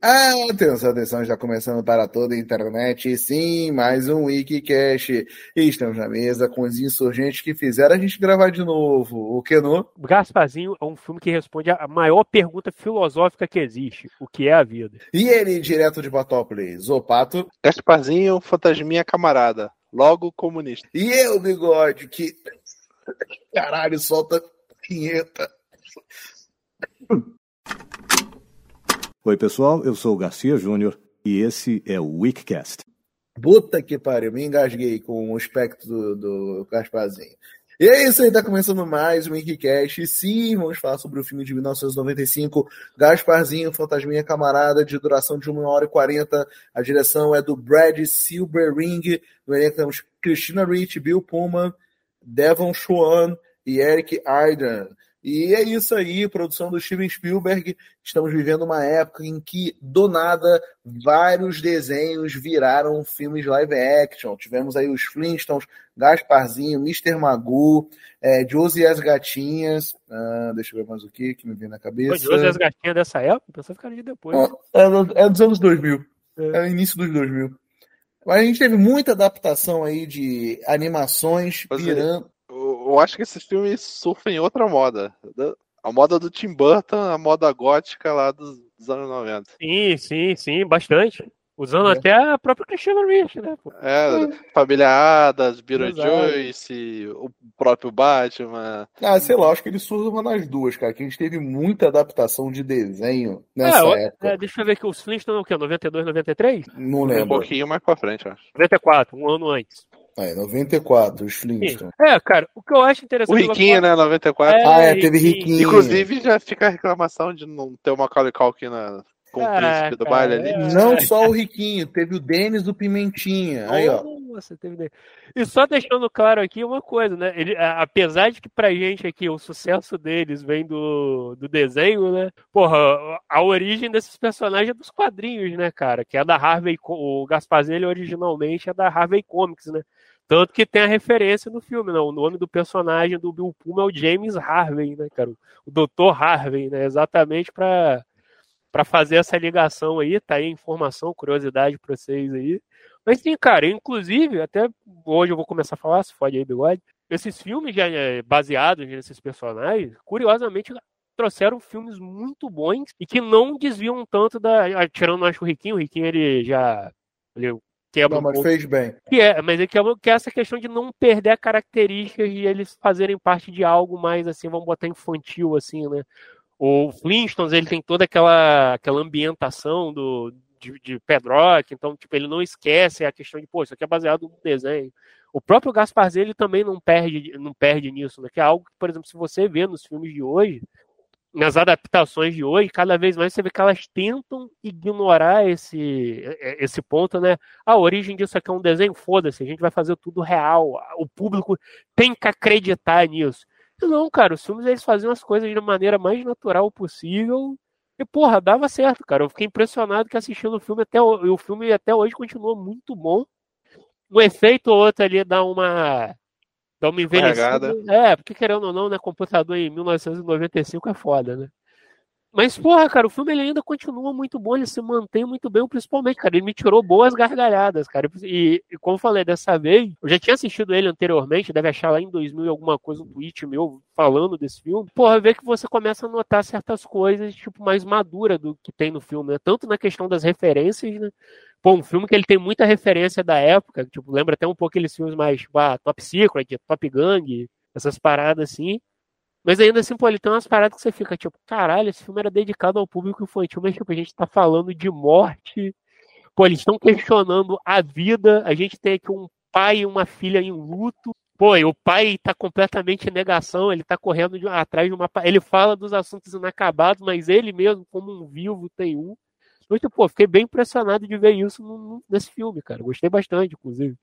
Atenção, atenção, já começando para toda a internet. Sim, mais um Wikicast. Estamos na mesa com os insurgentes que fizeram a gente gravar de novo. O que no? Gasparzinho é um filme que responde a maior pergunta filosófica que existe: o que é a vida? E ele, direto de Batópolis, o Pato. Gasparzinho, fantasminha camarada. Logo comunista. E eu, bigode, que. Caralho, solta vinheta. Oi, pessoal, eu sou o Garcia Júnior e esse é o Weekcast. Puta que pariu, me engasguei com o espectro do, Gasparzinho. E é isso aí, tá começando mais um Weekcast. Sim, vamos falar sobre o filme de 1995, Gasparzinho, Fantasminha Camarada, de duração de 1 hora e 40. A direção é do Brad Silberring. No elenco temos Christina Ricci, Bill Pullman, Devon Schwan e Eric Aidan. E é isso aí, produção do Steven Spielberg. Estamos vivendo uma época em que, do nada, vários desenhos viraram filmes live action. Tivemos aí os Flintstones, Gasparzinho, Mr. Magoo, é, Josie e as Gatinhas. Ah, deixa eu ver mais o que que me vem na cabeça. Foi Josie e as Gatinhas dessa época? Pensou ficar de depois. É, é, é dos anos 2000. É. é o início dos 2000. Mas a gente teve muita adaptação aí de animações Pois virando. Eu acho que esses filmes surfam em outra moda. A moda do Tim Burton, a moda gótica lá dos, dos anos 90. Sim, sim, sim, bastante. Usando É. até a própria Christina Ricci, né? pô? É, Família Exato. Beetlejuice, o próprio Batman. Ah, sei lá, acho que eles surgem nas duas, cara. Que a gente teve muita adaptação de desenho nessa É, época. é, deixa eu ver aqui, os Flintstones é o quê? 92, 93? Não Um lembro. pouquinho mais pra frente, acho. 94, um ano antes. É, 94, os. Flintstones. É, cara, o que eu acho O interessante... Riquinho, né, 94. É, Ah, é, teve Riquinho. Riquinho. Inclusive, já fica a reclamação de não ter o Macaulay Culkin na, com o Ah, príncipe do baile ali. é. Não só o Riquinho, teve o Denis do Pimentinha. Aí, ó. Nossa, teve. E só deixando claro aqui uma coisa, né? Ele, apesar de que pra gente aqui o sucesso deles vem do, do desenho, né? Porra, a origem desses personagens é dos quadrinhos, né, cara? Que é da Harvey, o Gasparzinho originalmente é da Harvey Comics, né? Tanto que tem a referência no filme, né? O nome do personagem do Bill Pullman é o James Harvey, né, cara? O Dr. Harvey, né? Exatamente pra para fazer essa ligação aí, tá aí informação, curiosidade pra vocês aí. Mas sim, cara, inclusive, até hoje eu vou começar a falar, se fode aí, bigode. Esses filmes já eh, baseados nesses personagens, curiosamente, trouxeram filmes muito bons e que não desviam tanto da. ah, Tirando, acho, o Riquinho, o Riquinho ele já. Ele quebra Não, um mas pouco. fez bem. Que é, mas é que, é que é essa questão de não perder a característica de eles fazerem parte de algo mais assim, vamos botar infantil, assim, né? O Flintstones, ele tem toda aquela, aquela ambientação do, de, de Pedrock, então, tipo, ele não esquece a questão de, pô, isso aqui é baseado no desenho. O próprio Gasparzinho, ele também não perde, não perde nisso, né? Que é algo que, por exemplo, se você vê nos filmes de hoje, nas adaptações de hoje, cada vez mais você vê que elas tentam ignorar esse, esse ponto, né? A origem disso aqui é um desenho, foda-se, a gente vai fazer tudo real. O público tem que acreditar nisso. E não, cara, os filmes eles faziam as coisas da maneira mais natural possível. E, porra, dava certo, cara. Eu fiquei impressionado que assistindo o filme até o, o filme até hoje continua muito bom. Um efeito ou outro ali dá uma. Dá uma envelhecida. É, porque querendo ou não, né? Computador em 1995 é foda, né? Mas, porra, cara, o filme ele ainda continua muito bom, ele se mantém muito bem, principalmente, cara, ele me tirou boas gargalhadas, cara. E, e como eu falei dessa vez, eu já tinha assistido ele anteriormente, deve achar lá em 2000 e alguma coisa, um tweet meu falando desse filme. Porra, vê que você começa a notar certas coisas, tipo, mais madura do que tem no filme, né? Tanto na questão das referências, né? Pô, um filme que ele tem muita referência da época, tipo, lembra até um pouco aqueles filmes mais, tipo, ah, Top Secret, Top Gang, essas paradas assim. Mas ainda assim, pô, ele tem umas paradas que você fica, tipo, caralho, esse filme era dedicado ao público infantil, mas tipo, a gente tá falando de morte. Pô, eles estão questionando a vida. A gente tem aqui um pai e uma filha em luto. Pô, e o pai tá completamente em negação, ele tá correndo de- atrás de uma. Ele fala dos assuntos inacabados, mas ele mesmo, como um vivo, tem um. Tipo, pô, fiquei bem impressionado de ver isso no- no- nesse filme, cara. Gostei bastante, inclusive.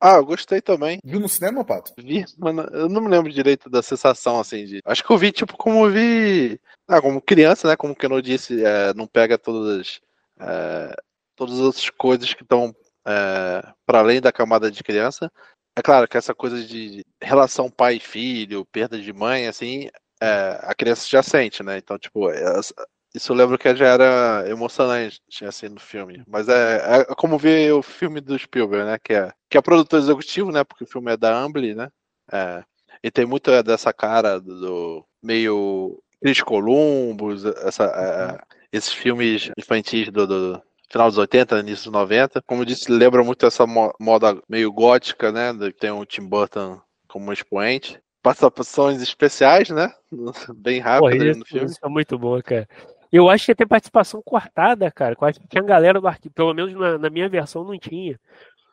Ah, eu gostei também. Viu no cinema, Pato? Vi, mano, eu não me lembro direito da sensação, assim, de. Acho que eu vi, tipo, como eu vi. Ah, como criança, né? Como o Keno disse, é, não pega todas. é, todas as outras coisas que estão é, para além da camada de criança. É claro que essa coisa de relação pai e filho, perda de mãe, assim, é, a criança já sente, né? Então, tipo, essa- Isso eu lembro que já era emocionante assim no filme. Mas é, é como ver o filme do Spielberg, né? Que é, que é produtor executivo, né? Porque o filme é da Amblin, né? É, e tem muito dessa cara do meio Chris Columbus, essa, é, esses filmes infantis do, do, final dos 80, início dos 90. Como eu disse, lembra muito essa moda meio gótica, né? Tem o Tim Burton como expoente. Participações especiais, né? Bem rápidas no filme. Isso é muito bom, cara. Eu acho que tem participação cortada, cara. Eu acho que tinha galera do arquivo, pelo menos na, na, minha versão não tinha.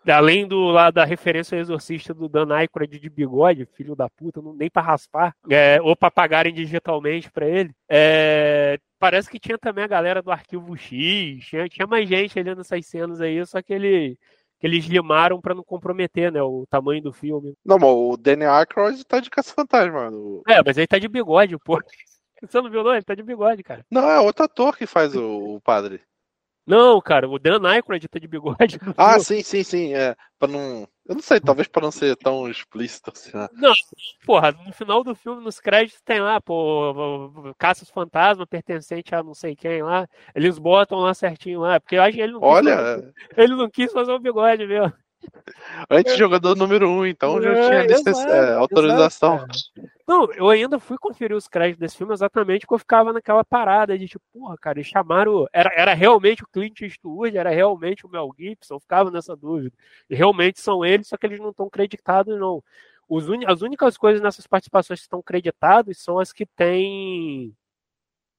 Além do lá da referência ao exorcista do Dan Aykroyd de bigode, filho da puta, não, nem para raspar, é, ou para pagarem digitalmente para ele. É, parece que tinha também a galera do arquivo X, tinha, tinha mais gente ali nessas cenas aí, só que ele que eles limaram para não comprometer, né, o tamanho do filme. Não, mas o Danny Aykroyd tá de caça-fantasma. É, mas ele tá de bigode, pô. Você não viu, não? Ele tá de bigode, cara. Não, é outro ator que faz o, o padre. Não, cara, o Dan Aykroyd tá de bigode. Ah, sim, sim, sim. É, pra não. Eu não sei, talvez pra não ser tão explícito assim. Né? Não, porra, no final do filme, nos créditos, tem lá, pô, Caças Fantasma pertencente a não sei quem lá. Eles botam lá certinho lá, porque eu acho que ele não quis. Olha. Fazer, ele não quis fazer o bigode mesmo. Antes jogador número um, então já é, tinha exato, é, autorização. Exato, não, eu ainda fui conferir os créditos desse filme exatamente porque eu ficava naquela parada de tipo, porra, cara, eles chamaram. Era, era realmente o Clint Eastwood, era realmente o Mel Gibson, eu ficava nessa dúvida. E realmente são eles, só que eles não estão creditados, não. Os. As únicas coisas nessas participações que estão creditadas são as que têm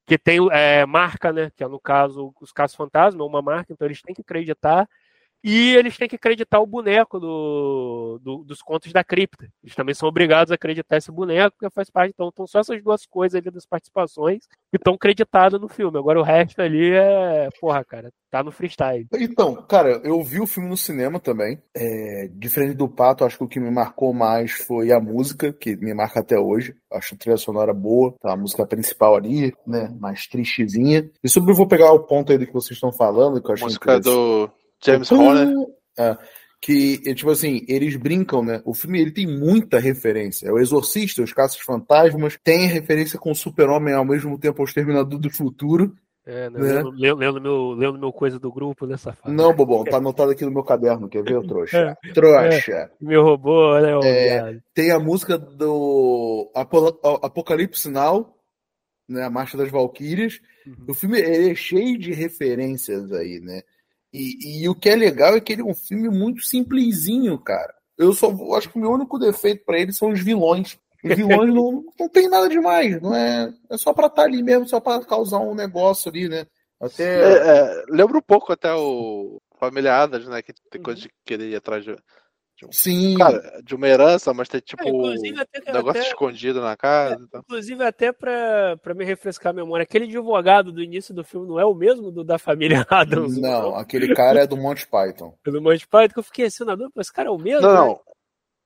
que tem é, marca, né? Que é no caso os casos fantasma, uma marca, então eles têm que acreditar. E eles têm que acreditar o boneco do, do, dos contos da cripta. Eles também são obrigados a acreditar esse boneco, que faz parte. Então, então só essas duas coisas ali das participações que estão creditadas no filme. Agora o resto ali é. Porra, cara, tá no freestyle. Então, cara, eu vi o filme no cinema também. É, diferente do Pato, acho que o que me marcou mais foi a música, que me marca até hoje. Acho a trilha sonora boa, tá a música principal ali, né? Mais tristezinha. E sobre eu vou pegar o ponto aí do que vocês estão falando, que eu acho música do James Horner. É, que, tipo assim, eles brincam, né? O filme ele tem muita referência. É o Exorcista, os Caças Fantasmas, tem referência com o Super-Homem ao mesmo tempo ao Exterminador do Futuro. É, né? Lendo, lendo, meu, lendo meu coisa do grupo nessa fase. Não, Bobão, tá anotado aqui no meu caderno, quer ver, trouxa? É, trouxa. É, meu robô, né? É, tem a música do Apocalipse Now, né? A Marcha das Valquírias. Uhum. O filme é cheio de referências aí, né? E, e, o que é legal é que ele é um filme muito simplesinho, cara. Eu só acho que o meu único defeito para ele são os vilões. Os vilões não, não tem nada demais, não é, é só para estar tá ali mesmo, só para causar um negócio ali, né? Até é, é, lembra um pouco até o Família Adams, né? Que tem coisa de querer ir atrás de, Sim. Cara, de uma herança, mas tem tipo é, até, um negócio até, escondido na casa. É, então. Inclusive, até pra, pra me refrescar a memória, aquele advogado do início do filme não é o mesmo do da família Adams? Não, não? aquele cara é do Monty Python. É do Monty Python que eu fiquei assim, não, esse cara é o mesmo? Não, né?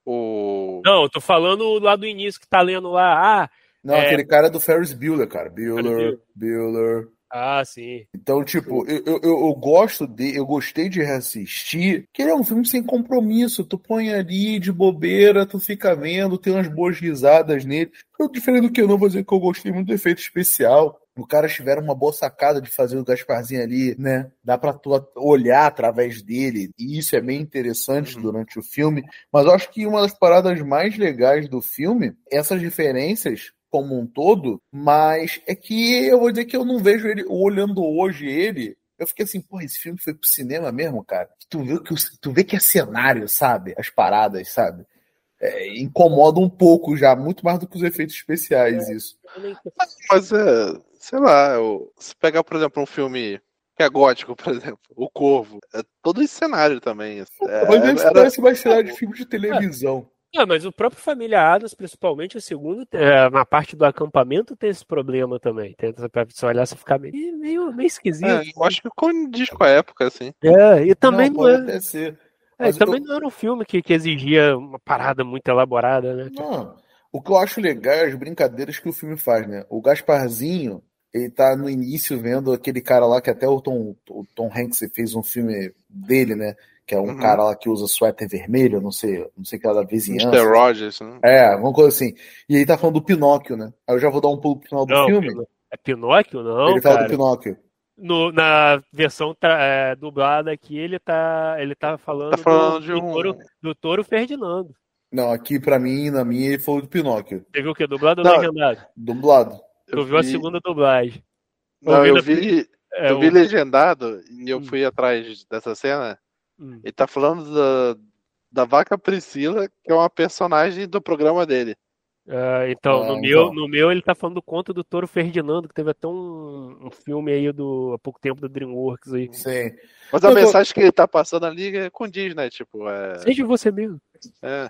O... Não, eu tô falando lá do início que tá lendo lá. Ah, não, é... aquele cara é do Ferris Bueller, cara. Bueller, Bueller. Ah, sim. Então, tipo, eu, eu, eu, gosto de. Eu gostei de reassistir, que ele é um filme sem compromisso. Tu põe ali de bobeira, tu fica vendo, tem umas boas risadas nele. Eu, diferente do que eu não vou dizer que eu gostei muito do efeito especial. O cara tiveram uma boa sacada de fazer o Gasparzinho ali, né? Dá pra tu olhar através dele, e isso é bem interessante uhum. durante o filme. Mas eu acho que uma das paradas mais legais do filme, essas referências como um todo, mas é que eu vou dizer que eu não vejo ele, olhando hoje ele, eu fiquei assim, pô, esse filme foi pro cinema mesmo, cara. Tu vê que, tu vê que é cenário, sabe? As paradas, sabe? É, incomoda um pouco já, muito mais do que os efeitos especiais, é, isso. Mas é, sei lá, eu, se pegar, por exemplo, um filme que é gótico, por exemplo, O Corvo, é todo esse cenário também. É, mas ele era... parece mais cenário de filme de televisão. É, mas o próprio Família Adams, principalmente o segundo, é, na parte do acampamento tem esse problema também. Tenta pra você olhar, você ficar meio, meio, meio esquisito. É, eu acho que condiz com a época, assim. É, e também não, não é. É, também eu... não era um filme que, que exigia uma parada muito elaborada, né? Não. O que eu acho legal é as brincadeiras que o filme faz, né? O Gasparzinho, ele tá no início vendo aquele cara lá que até o Tom, o Tom Hanks fez um filme dele, né? que é um uhum. cara lá que usa suéter vermelho, não sei, não sei que é da vizinhança. Mr. Rogers, né? É, alguma coisa assim. E aí tá falando do Pinóquio, né? Aí eu já vou dar um pulo pro final do não, filme. É Pinóquio? Não, ele fala cara. do Pinóquio. No- na versão é, dublada aqui, ele tá, ele tá falando, Tá falando do, de do um. touro, do Touro Ferdinando. Não, aqui pra mim, na minha, ele falou do Pinóquio. Você viu o quê? Dublado ou Não. legendado? Dublado. Tu viu a vi- segunda dublagem. Não, eu vi, É, eu vi o- legendado e eu Hum. fui atrás dessa cena. Hum. Ele tá falando da, da vaca Priscila, que é uma personagem do programa dele. Ah, então, Ah, no, meu, então. no meu ele tá falando do conto do Touro Ferdinando, que teve até um, um filme aí do, há pouco tempo do DreamWorks aí. Sim. Mas a Eu tô- mensagem que ele tá passando ali é condiz, né? Tipo, é. Seja você mesmo. é.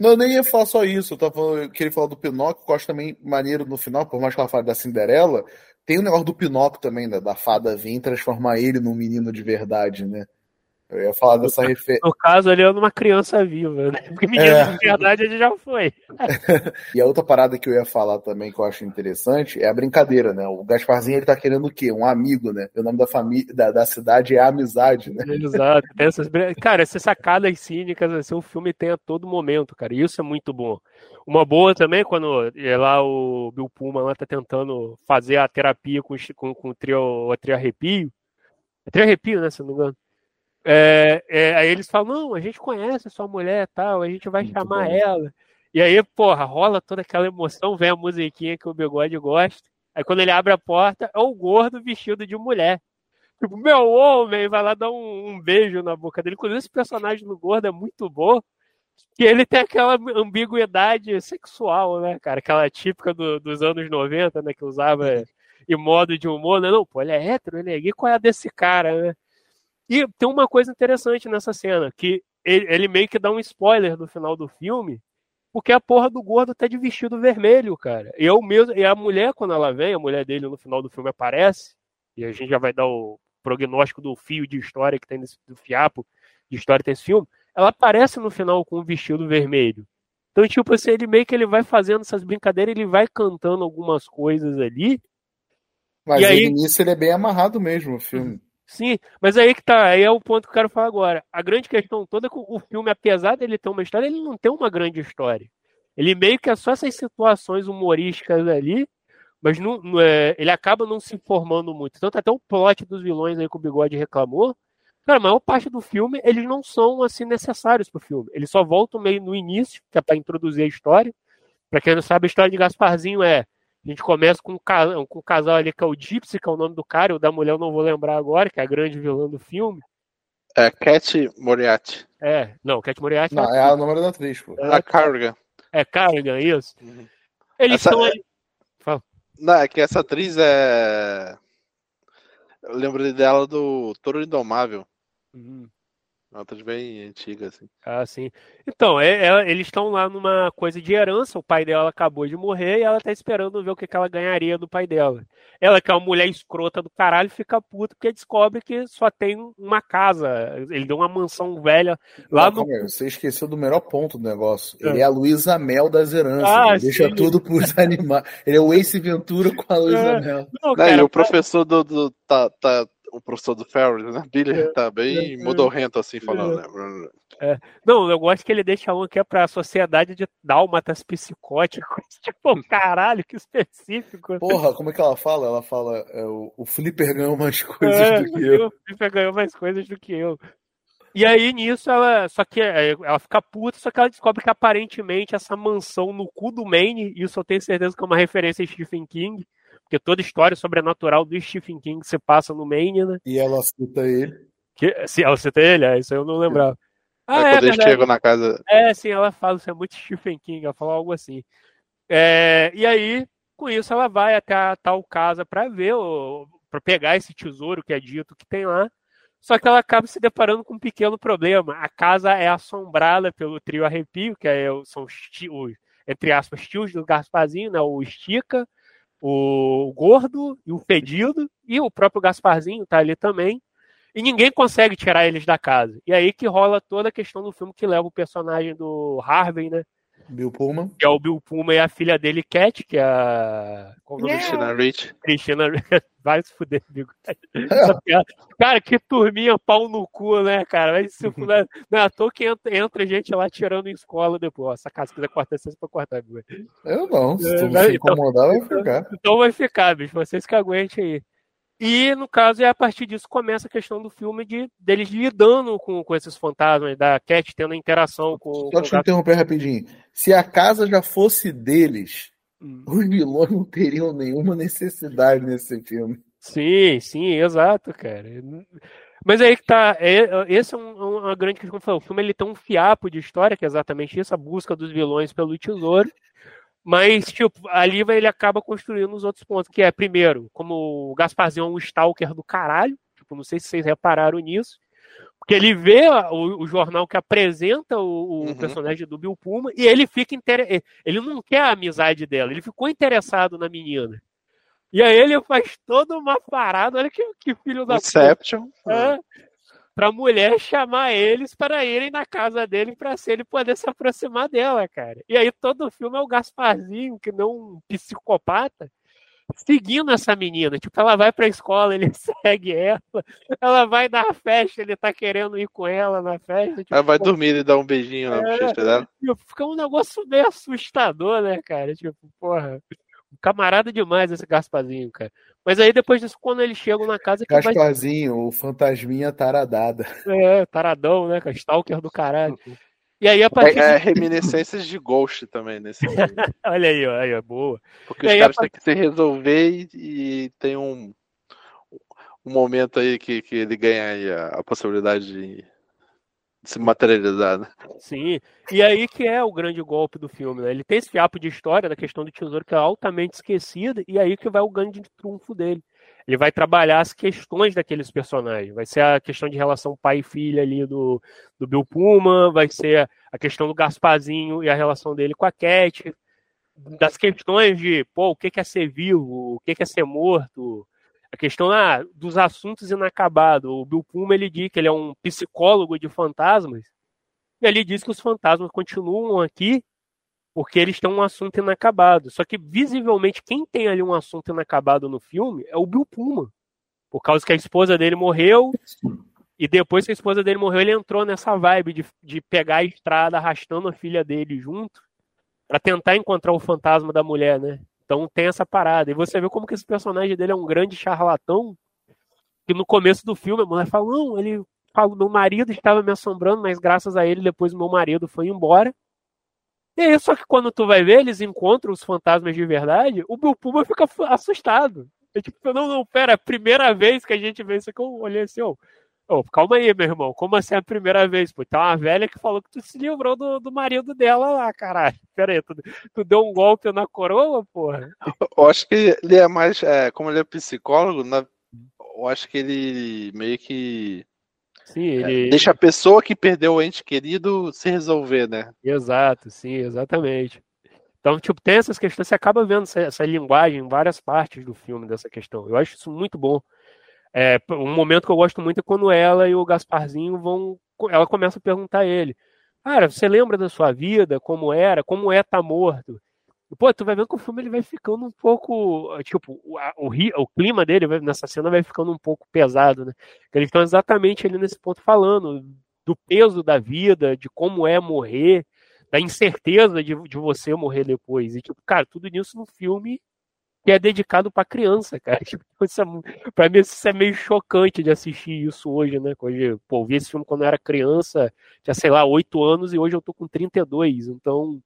Não, eu nem ia falar só isso. Eu tava falando que ele falou do Pinóquio, que eu acho também maneiro no final, por mais que ela fale da Cinderela, tem o negócio do Pinóquio também, né? Da fada vir transformar ele num menino de verdade, né? Eu ia falar dessa referência. No caso, ele é uma criança viva, né? Porque menino É. de verdade ele já foi. E a outra parada que eu ia falar também, que eu acho interessante, é a brincadeira, né? O Gasparzinho, ele tá querendo o quê? Um amigo, né? O nome da família, da, da cidade é amizade, né? Exato. Essas... Cara, essas sacadas cínicas, assim, o filme tem a todo momento, cara. E isso é muito bom. Uma boa também, quando é lá o Bill Pullman lá tá tentando fazer a terapia com, com, com o trio, a trio arrepio. É trio arrepio, né, se não me engano. É, é, aí eles falam, não, a gente conhece a sua mulher e tal, a gente vai Muito chamar bom. ela. E aí, porra, rola toda aquela emoção, vem a musiquinha que o Bigode gosta. Aí quando ele abre a porta, é o gordo vestido de mulher. Tipo, meu homem, vai lá dar um, um beijo na boca dele. Inclusive, esse personagem do gordo é muito bom. Que ele tem aquela ambiguidade sexual, né, cara? Aquela típica do- dos anos 90, né? Que usava em modo de humor, né? Não, pô, ele é hétero, ele é gay, qual é a desse cara, né? E tem uma coisa interessante nessa cena, que ele, meio que dá um spoiler no final do filme, porque a porra do gordo tá de vestido vermelho, cara. E eu mesmo, e a mulher, quando ela vem, a mulher dele no final do filme aparece, e a gente já vai dar o prognóstico do fio de história que tem nesse do fiapo de história que tem esse filme, ela aparece no final com um vestido vermelho. Então, tipo assim, ele meio que ele vai fazendo essas brincadeiras, ele vai cantando algumas coisas ali, Mas E aí- ele, nisso ele é bem amarrado mesmo, o filme. Sim, mas aí que tá, aí é o ponto que eu quero falar agora. A grande questão toda é que o filme, apesar dele ter uma história, ele não tem uma grande história. Ele meio que é só essas situações humorísticas ali, mas não, não é, ele acaba não se informando muito. Tanto até o plot dos vilões aí que o Bigode reclamou, cara, a maior parte do filme, eles não são assim necessários pro filme. Eles só voltam meio no início, que é pra introduzir a história. Pra quem não sabe, a história de Gasparzinho é a gente começa com o, ca- com o casal ali que é o Gypsy, que é o nome do cara, o da mulher eu não vou lembrar agora, que é a grande vilã do filme. É Cat Moriarty. É, não, Cat Moriarty Não, é a número da atriz, pô. A Carrigan. é Carrigan, isso. Uhum. Eles Essa- estão ali. Não, é que essa atriz é. Eu lembro dela do Toro Indomável. Uhum. Atriz bem antiga, assim. Ah, sim. Então, é- é- eles estão lá numa coisa de herança, o pai dela acabou de morrer e ela tá esperando ver o que, que ela ganharia do pai dela. Ela, que é uma mulher escrota do caralho, fica puta porque descobre que só tem uma casa. Ele deu uma mansão velha lá Não, no. aí, Você esqueceu do melhor ponto do negócio. É. Ele é a Luísa Mel das heranças. Ah, deixa sim. tudo pros animais. Ele é o Ace Ventura com a Luísa É. Mel. Não, Né, e cara, o professor do. do- tá, tá- o professor do Ferris, né? Billy, É. tá bem É. modorrento assim, falando, né? Não, eu gosto que ele deixa um que é pra sociedade de dálmatas psicóticos. Tipo, caralho, que específico. Porra, como é que ela fala? Ela fala, é, o, o Flipper ganhou mais coisas É, do que eu. o Flipper ganhou mais coisas do que eu. E aí, nisso, ela. Só que é, ela fica puta, só que ela descobre que aparentemente essa mansão no cu do Maine, isso eu tenho certeza que é uma referência a Stephen King, porque toda história sobrenatural do Stephen King se passa no Maine, né? E ela cita ele. Que, se ela cita ele, é, isso aí eu não lembrava. Aí Ah, é, quando eles verdade. chegam na casa. É, sim, ela fala, isso é muito Stephen King, ela fala algo assim. É, e aí, com isso, ela vai até a tal casa para ver, para pegar esse tesouro que é dito que tem lá. Só que ela acaba se deparando com um pequeno problema. A casa é assombrada pelo trio Arrepio, que é, o- são os, entre aspas, tios do Gasparzinho, né? O Estica, o Gordo e o Fedido, e o próprio Gasparzinho tá ali também. E ninguém consegue tirar eles da casa. E aí que rola toda a questão do filme que leva o personagem do Harvey, né? Bill Pullman. Que é o Bill Pullman e a filha dele, Cat, que é a. Qual o nome Christina Rich. Vai se fuder, amigo. cara, que turminha pau no cu, né, cara? Vai se fuder. Não é à toa que entra, entra gente lá tirando em escola depois. Essa casa, se quiser cortar, você pode cortar, amigo. Eu não. Se tu é, se incomodar, vai ficar. Então vai ficar, bicho. Vocês que aguentem aí. E, no caso, é a partir disso começa a questão do filme de deles lidando com, com esses fantasmas, da Cat tendo interação com. Só deixa eu interromper rapidinho. Se a casa já fosse deles, hum. os vilões não teriam nenhuma necessidade nesse filme. Sim, sim, exato, cara. Mas aí que tá. É, esse é um, uma grande questão. O filme ele tem um fiapo de história, que é exatamente isso, a busca dos vilões pelo tesouro. Mas, tipo, ali ele acaba construindo os outros pontos, que é, primeiro, como o Gasparzinho é um stalker do caralho, tipo, não sei se vocês repararam nisso, porque ele vê o, o jornal que apresenta o, o uhum. personagem do Bill Puma e ele fica inter... ele não quer a amizade dela, ele ficou interessado na menina. E aí ele faz toda uma parada, olha que, que filho da Inception. puta. É, pra mulher chamar eles para irem na casa dele para se ele poder se aproximar dela, cara. E aí todo o filme é o Gasparzinho, que não um psicopata, seguindo essa menina. Tipo, ela vai pra escola, ele segue ela. Ela vai dar festa, ele tá querendo ir com ela na festa. Tipo, ela vai pô, dormir e dar um beijinho na é, dela. Tipo, fica um negócio meio assustador, né, cara? Tipo, porra. Camarada demais esse Gasparzinho, cara. Mas aí depois disso, quando eles chegam na casa. Gasparzinho, vai... o fantasminha taradada. É, taradão, né? Stalker do caralho. E aí a partir. É, é reminiscências de Ghost também nesse Olha aí, ó, aí, boa. Porque e os caras têm que se resolver e, e, tem um, um momento aí que, que ele ganha aí a, a possibilidade de se materializar, né? Sim, e aí que é o grande golpe do filme, né? Ele tem esse fiapo de história da questão do tesouro que é altamente esquecida, e aí que vai o grande trunfo dele. Ele vai trabalhar as questões daqueles personagens. Vai ser a questão de relação pai e filha ali do, do Bill Puma, vai ser a questão do Gasparzinho e a relação dele com a Cat, das questões de, pô, o que é ser vivo, o que é ser morto, a questão ah, dos assuntos inacabados. O Bill Puma ele diz que ele é um psicólogo de fantasmas, e ele diz que os fantasmas continuam aqui porque eles têm um assunto inacabado. Só que visivelmente quem tem ali um assunto inacabado no filme é o Bill Puma. Por causa que a esposa dele morreu, e depois que a esposa dele morreu, ele entrou nessa vibe de, de pegar a estrada arrastando a filha dele junto para tentar encontrar o fantasma da mulher, né? Então tem essa parada. E você vê como que esse personagem dele é um grande charlatão. Que no começo do filme a mulher fala: Não, ele fala, meu marido estava me assombrando, mas graças a ele depois meu marido foi embora. E aí, só que quando tu vai ver, eles encontram os fantasmas de verdade, o Bill Puma fica assustado. É tipo, não, não, pera, é a primeira vez que a gente vê isso aqui, eu olhei assim, ó, Oh, calma aí, meu irmão. Como assim é a primeira vez? Pô, tem uma velha que falou que tu se livrou do, do marido dela lá, caralho. Pera aí, tu, tu deu um golpe na coroa, porra? Eu acho que ele é mais. É, como ele é psicólogo, na, eu acho que ele meio que. Sim, ele... É, deixa a pessoa que perdeu o ente querido se resolver, né? Exato, sim, exatamente. Então, tipo, tem essas questões, você acaba vendo essa, essa linguagem em várias partes do filme dessa questão. Eu acho isso muito bom. É, um momento que eu gosto muito é quando ela e o Gasparzinho vão. Ela começa a perguntar a ele: Cara, você lembra da sua vida? Como era? Como é estar tá morto? E, pô, tu vai vendo que o filme ele vai ficando um pouco. Tipo, o, o, o clima dele nessa cena vai ficando um pouco pesado, né? Eles estão exatamente ali nesse ponto falando do peso da vida, de como é morrer, da incerteza de, de você morrer depois. E, tipo, cara, tudo isso no filme que é dedicado para criança, cara. Tipo, isso é, pra mim isso é meio chocante de assistir isso hoje, né? Hoje, pô, eu vi esse filme quando eu era criança, tinha, sei lá, 8 anos e hoje eu tô com 32. Então,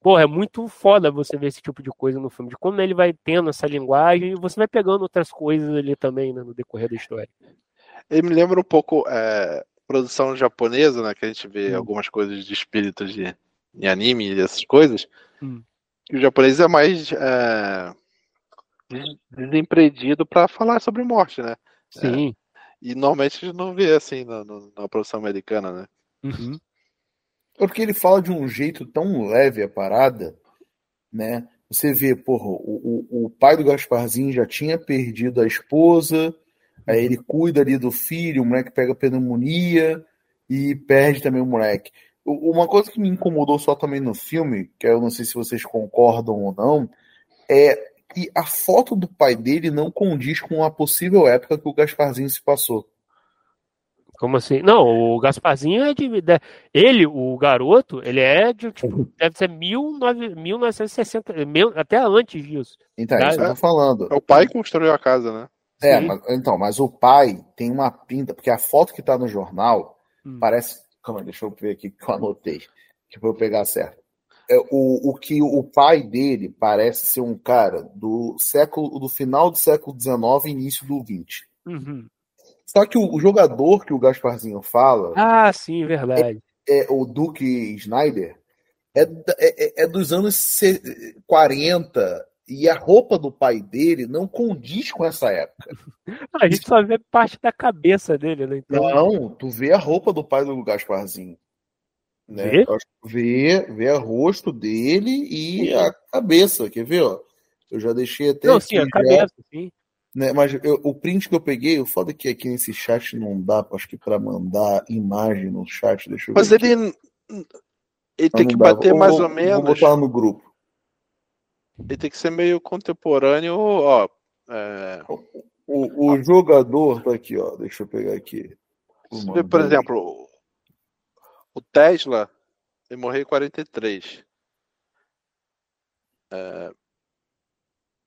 pô, é muito foda você ver esse tipo de coisa no filme, de como ele vai tendo essa linguagem e você vai pegando outras coisas ali também, né, no decorrer da história. Ele me lembra um pouco é, produção japonesa, né? Que a gente vê hum. algumas coisas de espíritos de, de anime e essas coisas. Hum. O japonês é mais. É desempreendido para falar sobre morte, né? Sim. É, e normalmente a gente não vê assim na, na produção americana, né? Uhum. Porque ele fala de um jeito tão leve a parada, né? Você vê, porra, o, o, o pai do Gasparzinho já tinha perdido a esposa, aí ele cuida ali do filho, o moleque pega pneumonia e perde também o moleque. Uma coisa que me incomodou só também no filme, que eu não sei se vocês concordam ou não, é que a foto do pai dele não condiz com a possível época que o Gasparzinho se passou. Como assim? Não, o Gasparzinho é de. de ele, o garoto, ele é de. Tipo, deve ser 19, 1960, mil, até antes disso. Então, é isso eu tô falando. É o pai que construiu a casa, né? É, mas, então, mas o pai tem uma pinta, porque a foto que tá no jornal hum. parece. Calma, deixa eu ver aqui que eu anotei, que pra eu pegar certo. É, o, o que o pai dele parece ser um cara do século, do final do século XIX e início do XX. Uhum. Só que o, o, jogador que o Gasparzinho fala. Ah, sim, verdade. É, é o Duke Snyder. É, é, é, dos anos 40 e a roupa do pai dele não condiz com essa época. A gente só vê parte da cabeça dele, né? Então... Não, tu vê a roupa do pai do Gasparzinho. Né? Vê? Vê, o rosto dele e sim. a cabeça, quer ver? Ó? Eu já deixei até. Não, sim, a cabeça, sim. Né? Mas eu, o print que eu peguei, o foda é que aqui nesse chat não dá, acho que para mandar imagem no chat, deixa eu Mas ver. Mas ele, ele tem que bater vou, mais ou menos. Vou botar no grupo. Ele tem que ser meio contemporâneo, ó. É... O, o, jogador tá aqui, ó. Deixa eu pegar aqui. Por exemplo, o Tesla, ele morreu em 43. É...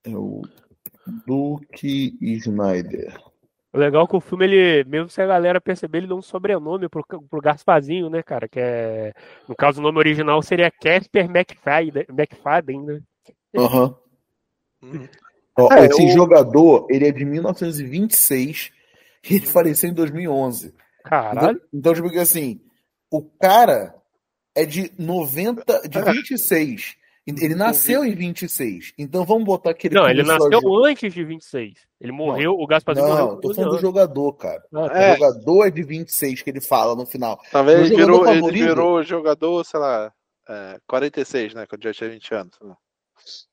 é o Duke Snyder. O legal é que o filme, ele, mesmo se a galera perceber, ele dá um sobrenome pro, pro Gaspazinho, né, cara? Que é. No caso, o nome original seria Casper McFadden, McFadden né? Aham. Uhum. é, esse o... jogador, ele é de 1926 e ele faleceu em 2011. Caralho. Então, então tipo assim, o cara é de 90, de 26. Ele nasceu em 26. Então vamos botar que ele Não, ele nasceu a... antes de 26. Ele morreu, não, o Gasparzinho não, morreu. Não, tô falando do jogador, cara. Ah, tá. O jogador é de 26 que ele fala no final. Talvez ele virou, favorito... ele virou jogador, sei lá, é, 46, né? Quando já tinha 20 anos.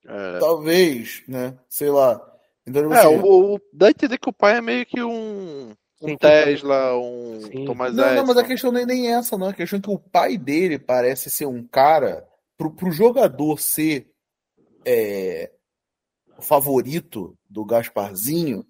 É... Talvez, né? Sei lá. Então, é, assim... o, o, dá a entender que o pai é meio que um um Tesla, um Sim. Thomas Não, não, mas a questão nem, é nem essa, não. A questão é que o pai dele parece ser um cara. Pro, pro jogador ser é, o favorito do Gasparzinho,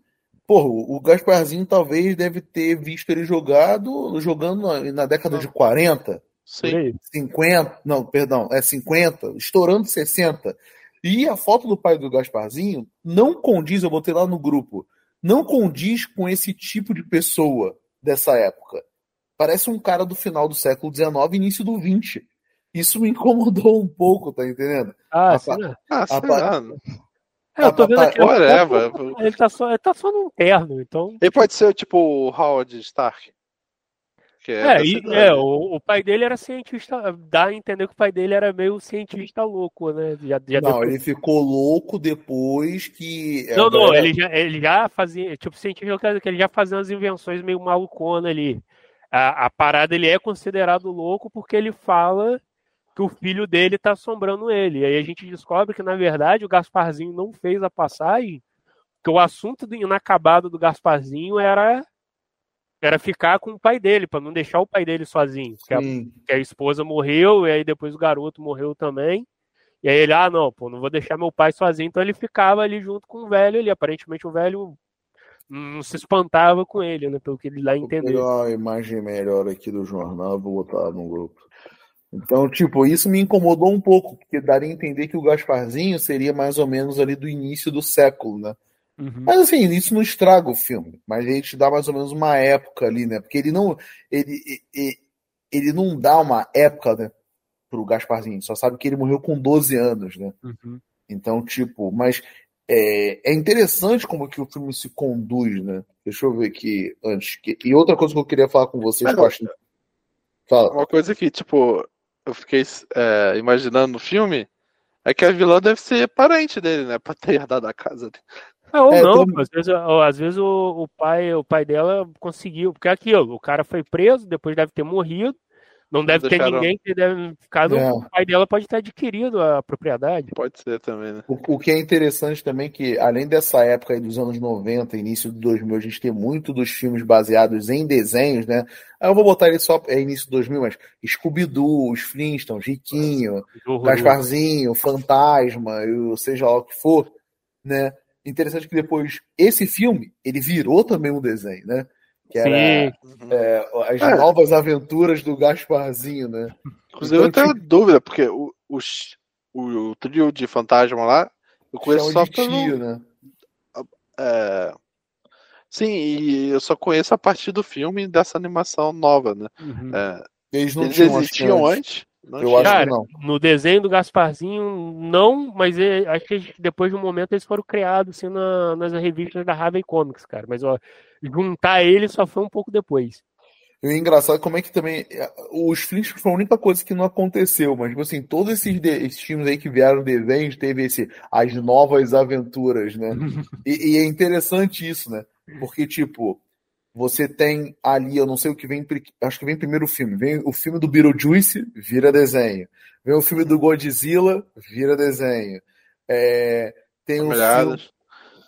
porra, o Gasparzinho talvez deve ter visto ele jogado, jogando na, na década de 40. Sim. 50, não, perdão, é 50, estourando 60. E a foto do pai do Gasparzinho não condiz, eu botei lá no grupo, não condiz com esse tipo de pessoa dessa época. Parece um cara do final do século XIX, início do XX. Isso me incomodou um pouco, tá entendendo? Ah, sim. Ah, a, é, eu tô vendo aqui. Whatever. Ele tá, só, ele tá só num terno, então. Ele pode ser tipo o Howard Stark. É, é, e, é o, o, pai dele era cientista. Dá a entender que o pai dele era meio cientista louco, né? Já, já não, depois... ele ficou louco depois que. Não, não, ele já, ele já fazia. Tipo, cientista que ele já fazia umas invenções meio malucona ali. A, a parada ele é considerado louco porque ele fala que o filho dele tá assombrando ele. E aí a gente descobre que, na verdade, o Gasparzinho não fez a passagem, que o assunto do inacabado do Gasparzinho era era ficar com o pai dele, para não deixar o pai dele sozinho. Porque a, porque a, esposa morreu, e aí depois o garoto morreu também. E aí ele, ah, não, pô, não vou deixar meu pai sozinho. Então ele ficava ali junto com o velho ali. Aparentemente o velho não se espantava com ele, né? Pelo que ele lá entendeu. Vou pegar uma imagem melhor aqui do jornal, vou botar no grupo. Então, tipo, isso me incomodou um pouco, porque daria a entender que o Gasparzinho seria mais ou menos ali do início do século, né? Uhum. Mas assim, isso não estraga o filme, mas a gente dá mais ou menos uma época ali, né? Porque ele não ele, ele, ele não dá uma época, né, pro Gasparzinho, só sabe que ele morreu com 12 anos, né? Uhum. Então, tipo, mas é, é interessante como que o filme se conduz, né? Deixa eu ver aqui antes. Que, e outra coisa que eu queria falar com vocês, que eu acho... Fala. Uma coisa que, tipo, eu fiquei é, imaginando no filme é que a vilã deve ser parente dele, né? Pra ter herdado a casa dele. É, ou é, não, tô... às vezes, às vezes o, o, pai, o pai dela conseguiu, porque é aquilo, o cara foi preso, depois deve ter morrido, Não deve ter deixaram- ninguém que deve. Cada É. o pai dela pode ter adquirido a propriedade. Pode ser também, né? O, o que é interessante também é que, além dessa época aí dos anos 90, início de 2000, a gente tem muito dos filmes baseados em desenhos, né? Eu vou botar ele só é início de 2000, mas Scooby-Doo, os Flintstones, Riquinho, Gasparzinho, Fantasma, e o seja lá o que for, né? Interessante que depois, esse filme, ele virou também um desenho, né? Que era Sim, é, as É. novas aventuras do Gasparzinho, né? Inclusive, eu Então, tenho dúvida, porque o, os- o, o trio de fantasma lá, eu conheço só pelo. tio, né? é, Sim, e eu só conheço a partir do filme dessa animação nova, né? Uhum. É, Eles não eles existiam antes. antes? Não Eu acho Cara, que não. No desenho do Gasparzinho, não, mas é- acho que depois de um momento eles foram criados assim, na- nas revistas da Harvey Comics, cara. Mas ó, juntar eles só foi um pouco depois. E o engraçado é como é que também. é, Os Flintstones foi a única coisa que não aconteceu, mas, tipo assim, todos esses, de- esses filmes aí que vieram desenhos, teve esse As Novas Aventuras, né? E, e é interessante isso, né? Porque, tipo, você tem ali, eu não sei o que vem, acho que vem primeiro o filme. Vem o filme do Beetlejuice, vira desenho. Vem o filme do Godzilla, vira desenho. É, tem o filme Familiares.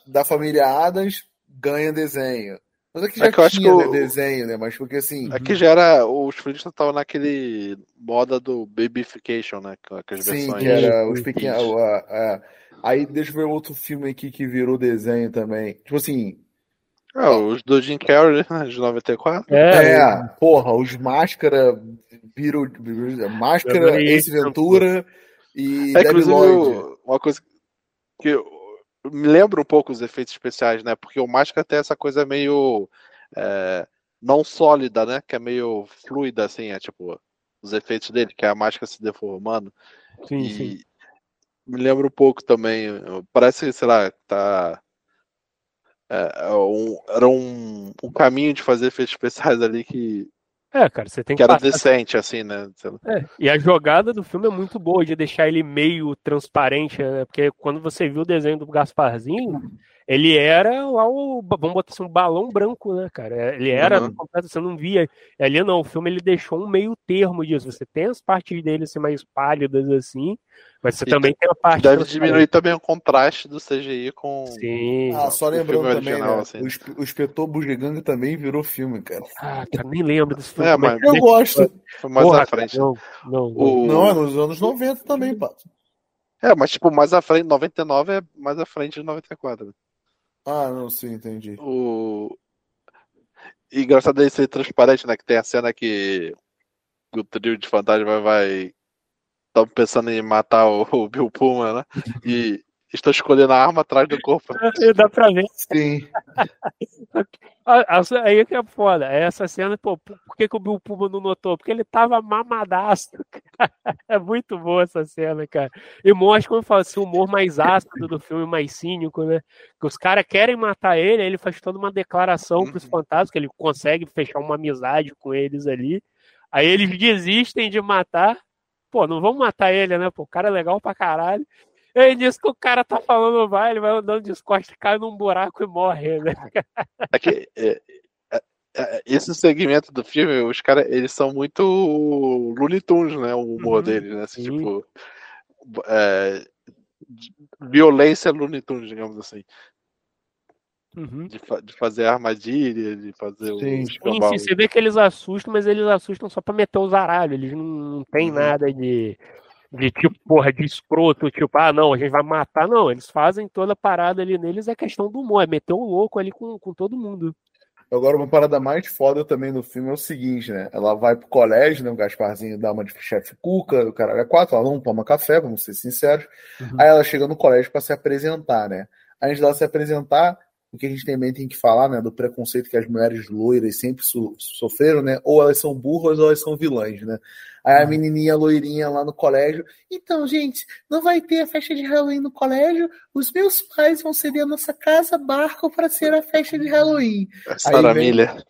da família Adams, ganha desenho. Mas aqui já É que eu acho tinha que né, o- desenho, né? Mas porque assim. Aqui já era. Os Flintstones estavam naquele moda do babyfication, né? Com as Sim, versões. que era os pequenos. Aí deixa eu ver outro filme aqui que virou desenho também. Tipo assim, Ah, os do Jim Carrey, né, de 94. É, é, porra, os Máscara, virou, virou- Máscara, Ace Ventura e É, Debbie inclusive, Lloyd. uma coisa que me lembra um pouco os efeitos especiais, né? Porque o Máscara tem essa coisa meio é, não sólida, né? Que é meio fluida, assim, é tipo os efeitos dele, que é a máscara se deformando. sim, e sim. me lembra um pouco também. Parece, sei lá, tá. É, é um- era um, um caminho de fazer efeitos especiais ali que, É, cara, você tem que que era passar decente, assim, né? É, e a jogada do filme é muito boa de deixar ele meio transparente, né? Porque quando você viu o desenho do Gasparzinho, ele era lá o, vamos botar assim, um balão branco, né, cara? Ele era Uhum. completo, você não via. Ali não, o filme ele deixou um meio termo disso. Você tem as partes dele assim, mais pálidas assim, mas você E também tem a parte Deve diminuir também o contraste do CGI com. Sim. Ah, só lembrando filme também, original, né? assim. O, Esp- o Inspetor Bugiganga também virou filme, cara. Ah, cara, nem lembro desse filme. É, como mas- Eu gosto. Foi mais Porra, à frente. Não, não, não. O- Não, é nos anos 90 também, Pato. É, mas tipo, mais à frente, 99 é mais à frente de 94. Ah, não, sim, entendi. O... E engraçado é ser transparente, né? Que tem a cena que o trio de fantasma vai. Estão pensando em matar o, o Bill Pullman, né? E estão escolhendo a arma atrás do corpo. Dá pra ver. Sim. Ah, Aí é que é foda. Essa cena, pô, por por que, que o Bill Pullman não notou? Porque ele tava mamadaço. cara. É muito boa essa cena, cara. E mostra, como eu falo, esse humor mais ácido do filme, mais cínico, né? Que os caras querem matar ele, aí ele faz toda uma declaração pros Uhum. fantasmas, que ele consegue fechar uma amizade com eles ali. Aí eles desistem de matar. Pô, não vamos matar ele, né? Pô, o cara é legal pra caralho. E aí nisso que o cara tá falando, vai, ele vai andando de costas, cai num buraco e morre, né? É que, é, é, é, esse segmento do filme, os caras, eles são muito Looney Tunes, né? O humor Uhum, deles, né? Assim, sim. tipo. é, violência Looney Tunes, digamos assim. Uhum. De, fa- de fazer armadilha, de fazer o Sim. Sim, sim, você vê que eles assustam, mas eles assustam só pra meter os aralhos. Eles não, não tem Uhum. nada de, de tipo, porra, de escroto, tipo, ah, não, a gente vai matar. Não, eles fazem toda a parada ali neles, é questão do humor, é meter o louco ali com, com todo mundo. Agora, uma parada mais foda também no filme é o seguinte, né? Ela vai pro colégio, né? O Gasparzinho dá uma de chefe cuca, o cara é quatro, ela não toma café, vamos ser sinceros. Uhum. Aí ela chega no colégio para se apresentar, né? Antes dela se apresentar, o que a gente também tem que falar, né? Do preconceito que as mulheres loiras sempre so- sofreram, né? Ou elas são burras ou elas são vilãs, né? Aí a menininha loirinha lá no colégio. Então, gente, não vai ter a festa de Halloween no colégio. Os meus pais vão ceder a nossa casa barco para ser a festa de Halloween. Sarah vem- Miller.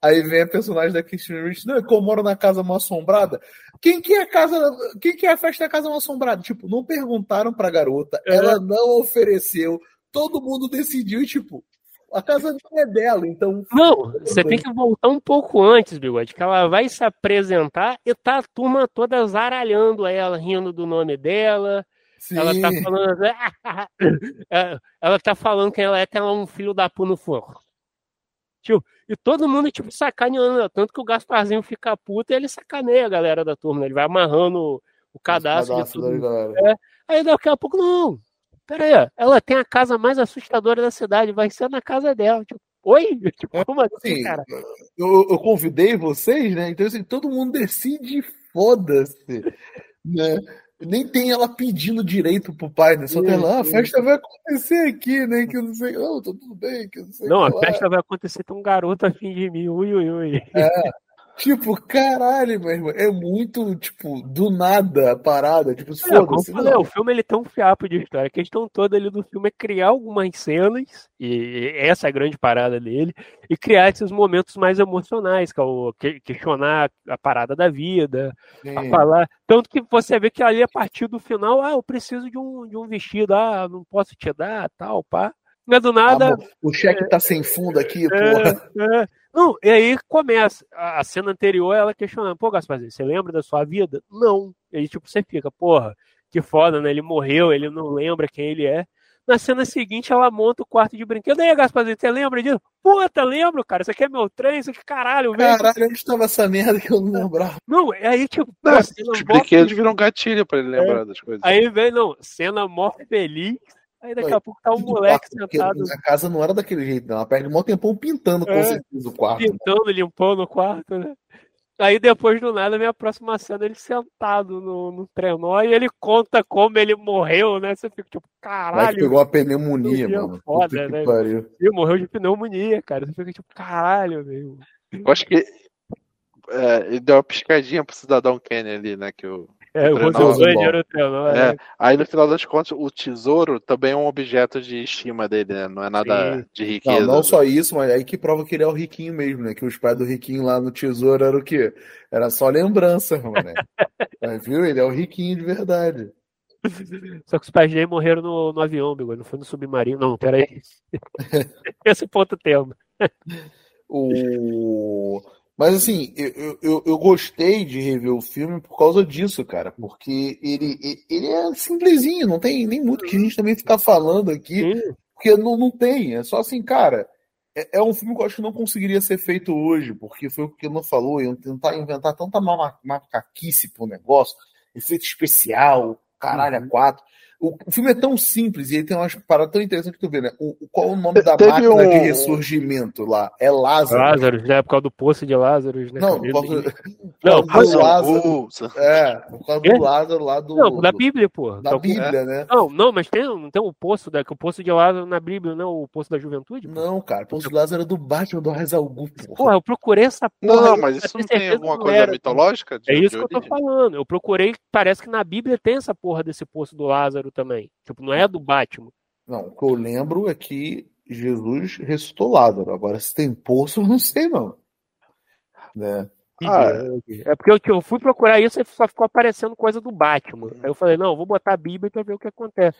Aí vem a personagem da Christine Rich, não, é que eu moro na casa mal assombrada. Quem que é a casa, quem que é a festa da casa mal assombrada? Tipo, não perguntaram pra garota, É. ela não ofereceu, todo mundo decidiu tipo, A casa não é dela, então. Não, você tem que voltar um pouco antes, Bigode, que ela vai se apresentar e tá a turma toda zaralhando ela, rindo do nome dela. Sim. Ela tá falando. É, ela tá falando que ela é até um filho da pu no fogo. Tipo, e todo mundo, tipo, sacaneando. ela, Tanto que o Gasparzinho fica puto e ele sacaneia a galera da turma. né? Ele vai amarrando o cadastro de Cadastro da tudo. galera. Aí daqui a pouco, não. Pera aí, ela tem a casa mais assustadora da cidade, vai ser na casa dela. Tipo, oi? Tipo, como assim, Assim, cara? eu, eu convidei vocês, né? Então, assim, todo mundo decide, foda-se. Né? Nem tem ela pedindo direito pro pai, né? Só tem lá, ah, a festa vai acontecer aqui, né? Que eu não sei. Não, tá tudo bem, que eu não sei. Não, a lá. festa vai acontecer, tem um garoto a fim de mim. Ui, ui, ui. Tipo, caralho, meu irmão. É muito, tipo, do nada a parada. Tipo, É, como eu foda-se. falei, não. o filme ele tem um fiapo de história. A questão toda ali do filme é criar algumas cenas, e essa é a grande parada dele, e criar esses momentos mais emocionais, que é questionar a parada da vida, falar. Tanto que você vê que ali a partir do final, ah, eu preciso de um, de um vestido, ah, não posso te dar, tal, pá. Não é do nada. O cheque tá sem fundo aqui, porra. É, é. Não, e aí começa. A cena anterior ela questionando, pô, Gasparzinho, você lembra da sua vida? Não. E aí, tipo, você fica, porra, que foda, né? Ele morreu, ele não lembra quem ele é. Na cena seguinte, ela monta o quarto de brinquedo. E aí, Gasparzinho, você lembra disso? Puta, lembro, cara. Isso aqui é meu trem, isso aqui, caralho, velho. Caralho, onde estava essa merda que eu não lembrava? Não, e aí, tipo, Não, cena os brinquedos viram gatilho pra ele lembrar das coisas. Aí vem, não, cena mó feliz. Aí daqui a pouco tá um moleque sentado A casa não era daquele jeito, não. Ela perde um tempão pintando, com É. certeza, o quarto. pintando, limpando o quarto, né? Aí depois do nada vem a próxima cena ele sentado no, no trenó e ele conta como ele morreu, né? Você fica tipo, caralho, pegou uma pneumonia, mano. foda, né? pariu. ele morreu de pneumonia, cara. Você fica tipo, caralho, meu. Eu acho que é, ele deu uma piscadinha pro cidadão Kenny ali, né? Que o... É, o era o trenó, É, é. aí no final das contas, o tesouro também é um objeto de estima dele, né? Não é nada Sim. de riqueza. Não, não só isso, mas aí que prova que ele é o riquinho mesmo, né? Que os pais do riquinho lá no tesouro era o quê? Era só lembrança, mano. Mas, viu? Ele é o riquinho de verdade. Só que os pais dele morreram no, no avião, bigode, não foi no submarino. Não, peraí. Esse ponto tema. O... Mas assim, eu, eu- eu, gostei de rever o filme por causa disso, cara. Porque ele, ele- é simplesinho, não tem nem muito que a gente também ficar falando aqui. Sim, Porque não, não tem, é só assim, cara. É, é um filme que eu acho que não conseguiria ser feito hoje, porque foi o que não falou, iam tentar inventar tanta ma- macaquice pro negócio, efeito especial, caralho, a quatro. O, o filme é tão simples e ele tem umas paradas tão interessantes que tu vê, né? O, qual é o nome da Teve máquina um- de ressurgimento lá? É Lázaro. Lázaro, né? Por causa do poço de Lázaro, né? Não, por causa, por Não, causa do Lázaro. É, por causa do Lázaro lá do. Não, da Bíblia, pô. da Tá- Bíblia, né? Não, não, mas tem, não tem o poço, da, que o poço de Lázaro na Bíblia, não é o poço da juventude? pô? Não, cara, o Poço de Lázaro é do Batman do Raiz Algu, porra. Porra, eu procurei essa Não, porra. não, mas isso não tem alguma não coisa era. mitológica? de- É isso de que eu tô falando. Eu procurei, parece que na Bíblia tem essa porra desse poço do Lázaro também. Tipo, não é do Batman. Não, o que eu lembro é que Jesus ressuscitou Lázaro. Agora, se tem poço, eu não sei, não. Né? Ah, É porque eu, eu fui procurar isso e só ficou aparecendo coisa do Batman. Aí eu falei, não, eu vou botar a Bíblia pra ver o que acontece.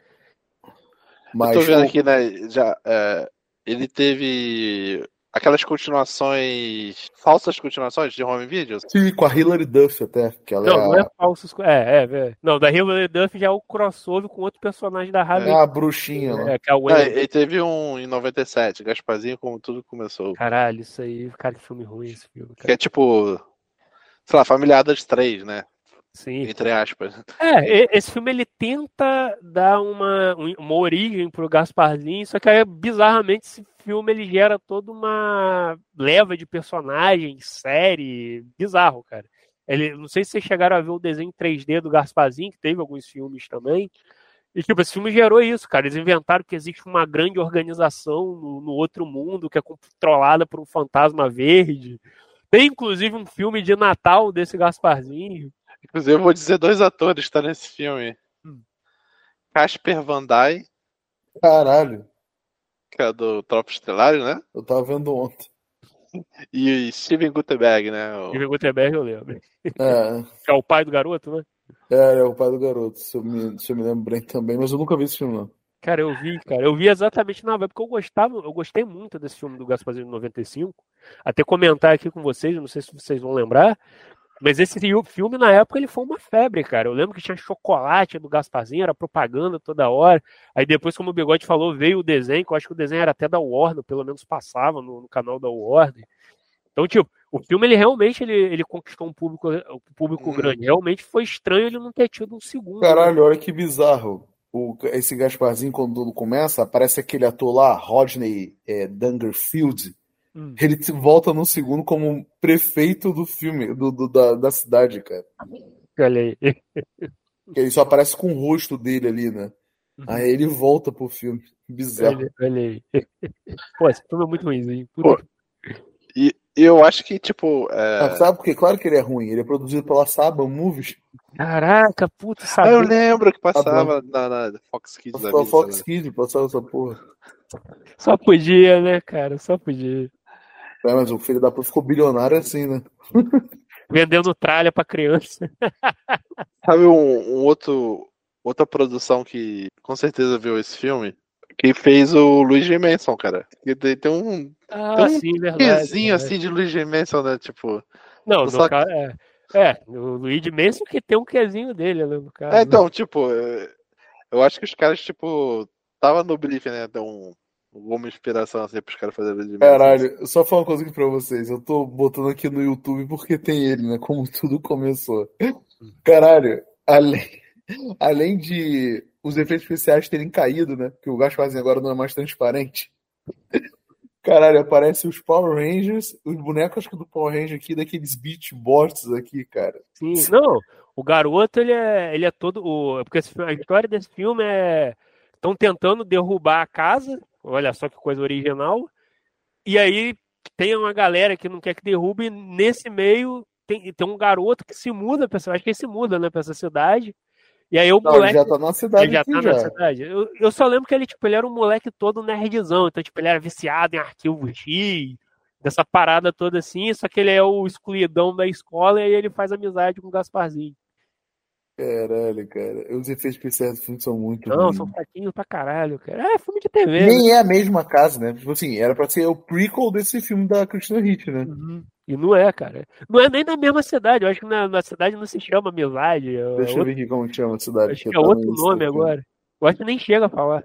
Mas eu tô vendo o- aqui, né? Já, é, ele teve aquelas continuações, falsas continuações de home videos. Sim, com a Hilary Duff até, que ela Não, é, não é falsos. É, é, é. Não, da Hilary Duff já é o crossover com outro personagem da é Harley. a bruxinha, né? É, que é o Wayne. ele teve um em 97, Gasparzinho, como tudo começou. Caralho, isso aí, cara, que filme ruim esse filme. Que Cara. é tipo, sei lá, Familiadas 3, né? Sim. Entre aspas. É, esse filme ele tenta dar uma, um- uma origem pro Gasparzinho, só que aí, bizarramente esse filme ele gera toda uma leva de personagens, série, bizarro, cara. Ele, não sei se vocês chegaram a ver o desenho 3D do Gasparzinho, que teve alguns filmes também. E tipo, esse filme gerou isso, cara. Eles inventaram que existe uma grande organização no, no outro mundo que é controlada por um fantasma verde. Tem inclusive um filme de Natal desse Gasparzinho. Inclusive, eu vou dizer dois atores que tá nesse filme. Hum. Casper Van Dai, Caralho, que é do Tropa Estelário, né? eu tava vendo ontem. E Steven Gutenberg, né? O- Steven Gutenberg eu lembro. É, Que é o pai do garoto, né? é, é o pai do garoto, se eu me, se eu me lembro bem também, mas eu nunca vi esse filme, não. Cara, eu vi, cara. Eu vi exatamente na época, porque eu gostava, eu gostei muito desse filme do Gasparzinho de 95. Até comentar aqui com vocês, não sei se vocês vão lembrar, mas esse filme na época ele foi uma febre, cara. Eu lembro que tinha chocolate do Gasparzinho, era propaganda toda hora. Aí depois, como o Bigode falou, veio o desenho, que eu acho que o desenho era até da Warner, pelo menos passava no, no canal da Warner. Então, tipo, o filme ele realmente ele, ele conquistou um público, um público hum. grande. Realmente foi estranho ele não ter tido um segundo. Caralho, olha que bizarro. O, esse Gasparzinho, quando tudo começa, aparece aquele ator lá, Rodney é, Dangerfield. Hum. Ele volta no segundo como prefeito do filme, do, do da, da cidade, cara. Olha aí. Ele só aparece com o rosto dele ali, né? Uhum. Aí ele volta pro filme. Bizarro. Olha, aí. Pô, esse filme é muito ruimzinho. Pô, e, eu acho que, tipo. É... Ah, sabe porque? Claro que ele é ruim. Ele é produzido pela Saba Movies. Caraca, puta, sabe? Ah, eu lembro que passava na, na, Fox Kids. Só Fox Kids passava essa porra. Só podia, né, cara? Só podia. É, mas o filho da puta ficou bilionário assim, né? Vendendo tralha pra criança. Sabe um, um outro. Outra produção que com certeza viu esse filme? que fez o Luigi Manson, cara. Tem, tem um. Ah, tem um sim, verdade. assim de Luigi Manson, né? Tipo. Não, no só... caso, é, é, o Luigi Manson que tem um quezinho dele, né, no caso. É, então, tipo, é, eu acho que os caras, tipo, tava no briefing, né? Dão uma inspiração assim pros caras fazerem. Caralho, só falar uma coisa aqui pra vocês. Eu tô botando aqui no YouTube porque tem ele, né? Como tudo começou. Caralho, além, além de os efeitos especiais terem caído, né? Que o Gasparzinho agora não é mais transparente. Caralho, aparece os Power Rangers, os bonecos acho que do Power Ranger aqui, daqueles Beach Bots aqui, cara. Sim, não, o garoto, ele é, ele é todo. O, porque a história desse filme é. Estão tentando derrubar a casa, olha só que coisa original. E aí tem uma galera que não quer que derrube, nesse meio tem, tem um garoto que se muda, pessoal, acho que ele se muda, né, pra essa cidade. E aí o não, moleque. Ele já tá na cidade. Ele já tá já. na cidade. Eu, eu só lembro que ele, tipo, ele era um moleque todo nerdzão. Então, tipo, ele era viciado em arquivo X, dessa parada toda assim. Só que ele é o excluidão da escola e aí ele faz amizade com o Gasparzinho. Caralho, cara. Os efeitos especiais do filme são muito. Não, são fraquinhos pra caralho, cara. É filme de TV. Nem né? é a mesma casa, né? Tipo assim, era pra ser o prequel desse filme da Christina Ricci, né? Uhum. E não é, cara. Não é nem na mesma cidade. Eu acho que na, na cidade não se chama amizade. É Deixa eu ver aqui como chama a cidade. Acho que, é outro nome agora. Eu acho que nem chega a falar.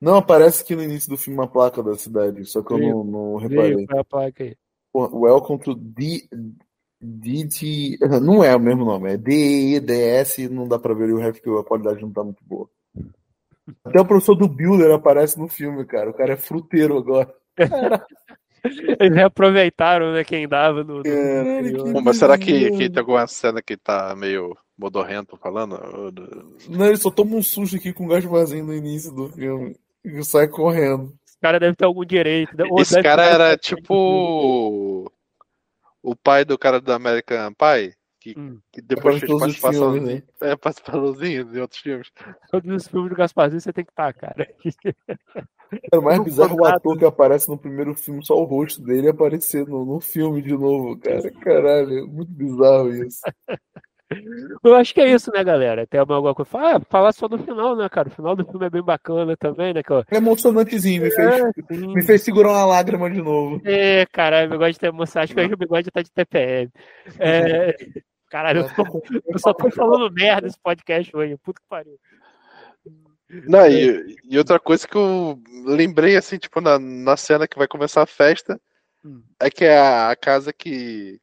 Não, aparece aqui no início do filme uma placa da cidade, só que eu não, não reparei. É a placa aí? Welcome to D, DT. Não é o mesmo nome, é DEDS, não dá pra ver o resto porque a qualidade não tá muito boa. Até o professor do Builder aparece no filme, cara. O cara é fruteiro agora. Eles reaproveitaram, né, quem dava no. no mas será que, que tem alguma cena que tá meio modorrento falando? Não, ele só toma um susto aqui com um gás vazio no início do filme. E sai correndo. Esse cara deve ter algum direito. Esse cara era tipo o pai do cara do American Pie, que, hum. que depois fez participação filmes, né? é, participaçãozinha de outros filmes. Todos os filmes do Gasparzinho você tem que estar, cara. É o mais bizarro o ator que aparece no primeiro filme, só o rosto dele aparecer no, no filme de novo, cara. Caralho, é muito bizarro isso. Eu acho que é isso, né, galera? Tem alguma coisa. Ah, falar só do final, né, cara? O final do filme é bem bacana também, né? É emocionantezinho, me fez, é, me fez segurar uma lágrima de novo. É, caralho, o bigode tem emoção. Acho que hoje o bigode tá de TPM. É, caralho, eu, tô, eu só tô falando merda nesse podcast hoje. Puta que pariu. Não, e, e, outra coisa que eu lembrei, assim, tipo, na, na cena que vai começar a festa, hum. é que é a, a casa que,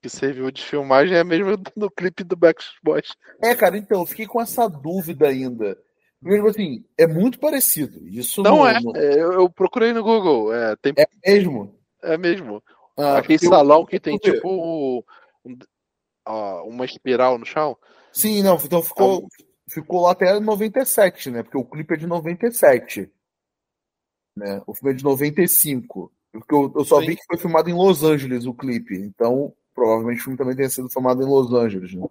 que serviu de filmagem é mesmo no clipe do Backstreet Boys. É, cara, então, eu fiquei com essa dúvida ainda. Mesmo assim, é muito parecido. Isso não, não é. No... é eu, eu, procurei no Google. É, tem... é mesmo? É mesmo. Ah, Aquele salão que tem tipo um, uma espiral no chão. Sim, não, então ficou, ah, ficou lá até 97, né? Porque o clipe é de 97. Né? O filme é de 95. Porque eu, eu só Sim. vi que foi filmado em Los Angeles o clipe. Então, provavelmente o filme também tenha sido filmado em Los Angeles, né?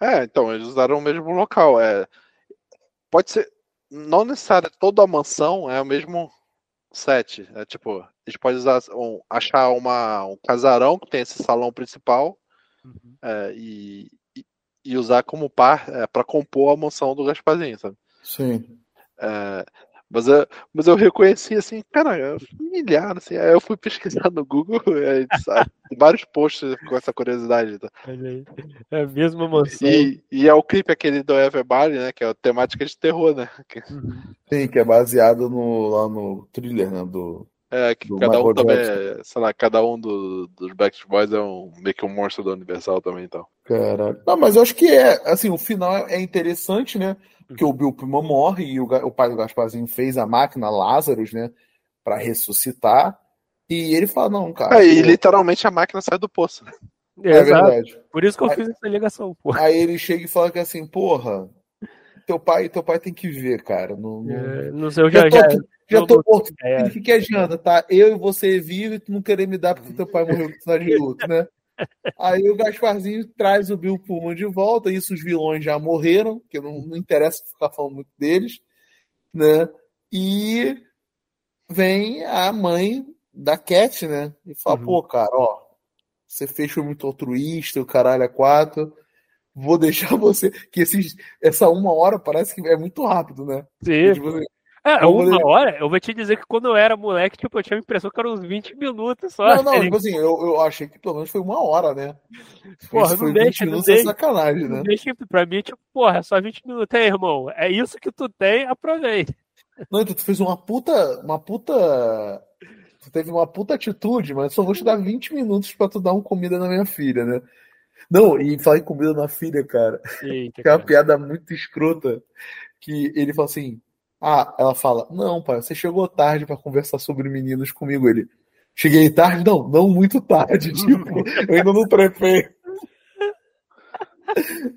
É, então, eles usaram o mesmo local. É, pode ser. Não necessariamente toda a mansão é o mesmo set. É tipo, eles podem usar, um, achar uma, um casarão que tem esse salão principal uhum. é, e, e, e, usar como par é, para compor a mansão do Gasparzinho, sabe? Sim. É, mas, eu, mas eu reconheci assim, cara, familiar, assim. Aí eu fui pesquisar no Google, aí, sabe, vários posts com essa curiosidade. Tá? É a mesma mansão. E, e é o clipe aquele do Everybody, né? Que é a temática de terror, né? Sim, que é baseado no, lá no thriller, né? Do, É, que Do cada um também, é, sei lá, cada um do- dos Backstreet Boys é um, meio que um monstro da Universal também, então. Caralho. Não, mas eu acho que é, assim, o final é interessante, né? Porque o Bill Pullman morre e o, o pai do Gasparzinho fez a máquina Lazarus, né? Pra ressuscitar. E ele fala, não, cara. É, e literalmente a máquina sai do poço. né? é Exato. verdade. Por isso que eu Aí- fiz essa ligação, pô. Aí ele chega e fala que assim, porra, teu pai, teu pai tem que ver, cara. Não, não- É, não sei, eu Já já. tô já, já tô morto. é. O que, que adianta, tá? Eu e você vivo e tu não querer me dar porque teu pai morreu que de luto, né? Aí o Gasparzinho traz o Bill Pullman de volta, isso os vilões já morreram, que não, não interessa ficar falando muito deles, né? E vem a mãe da Cat, né? E fala, Uhum. pô, cara, ó, você fez filme muito altruísta, o caralho é quatro, vou deixar você. Que esses, essa uma hora parece que é muito rápido, né? Sim. Tipo É, Vamos uma hora, eu vou te dizer que quando eu era moleque, tipo, eu tinha a impressão que eram uns 20 minutos só. Não, não, tipo assim, eu, eu achei que pelo menos foi uma hora, né? Porra, Isso não foi deixa, 20 não minutos é deixa. sacanagem, né? Deixa pra mim, tipo, porra, é só 20 minutos aí, irmão. É isso que tu tem, aproveita. Não, então tu fez uma puta, uma puta, tu teve uma puta atitude, mas só vou te dar 20 minutos pra tu dar uma comida na minha filha, né? Não, e falar em comida na filha, cara, Eita, que é uma cara. piada muito escrota, que ele fala assim, ah, ela fala, não, pai, você chegou tarde pra conversar sobre meninos comigo, ele, cheguei tarde? Não, não muito tarde, tipo, eu ainda não trepei.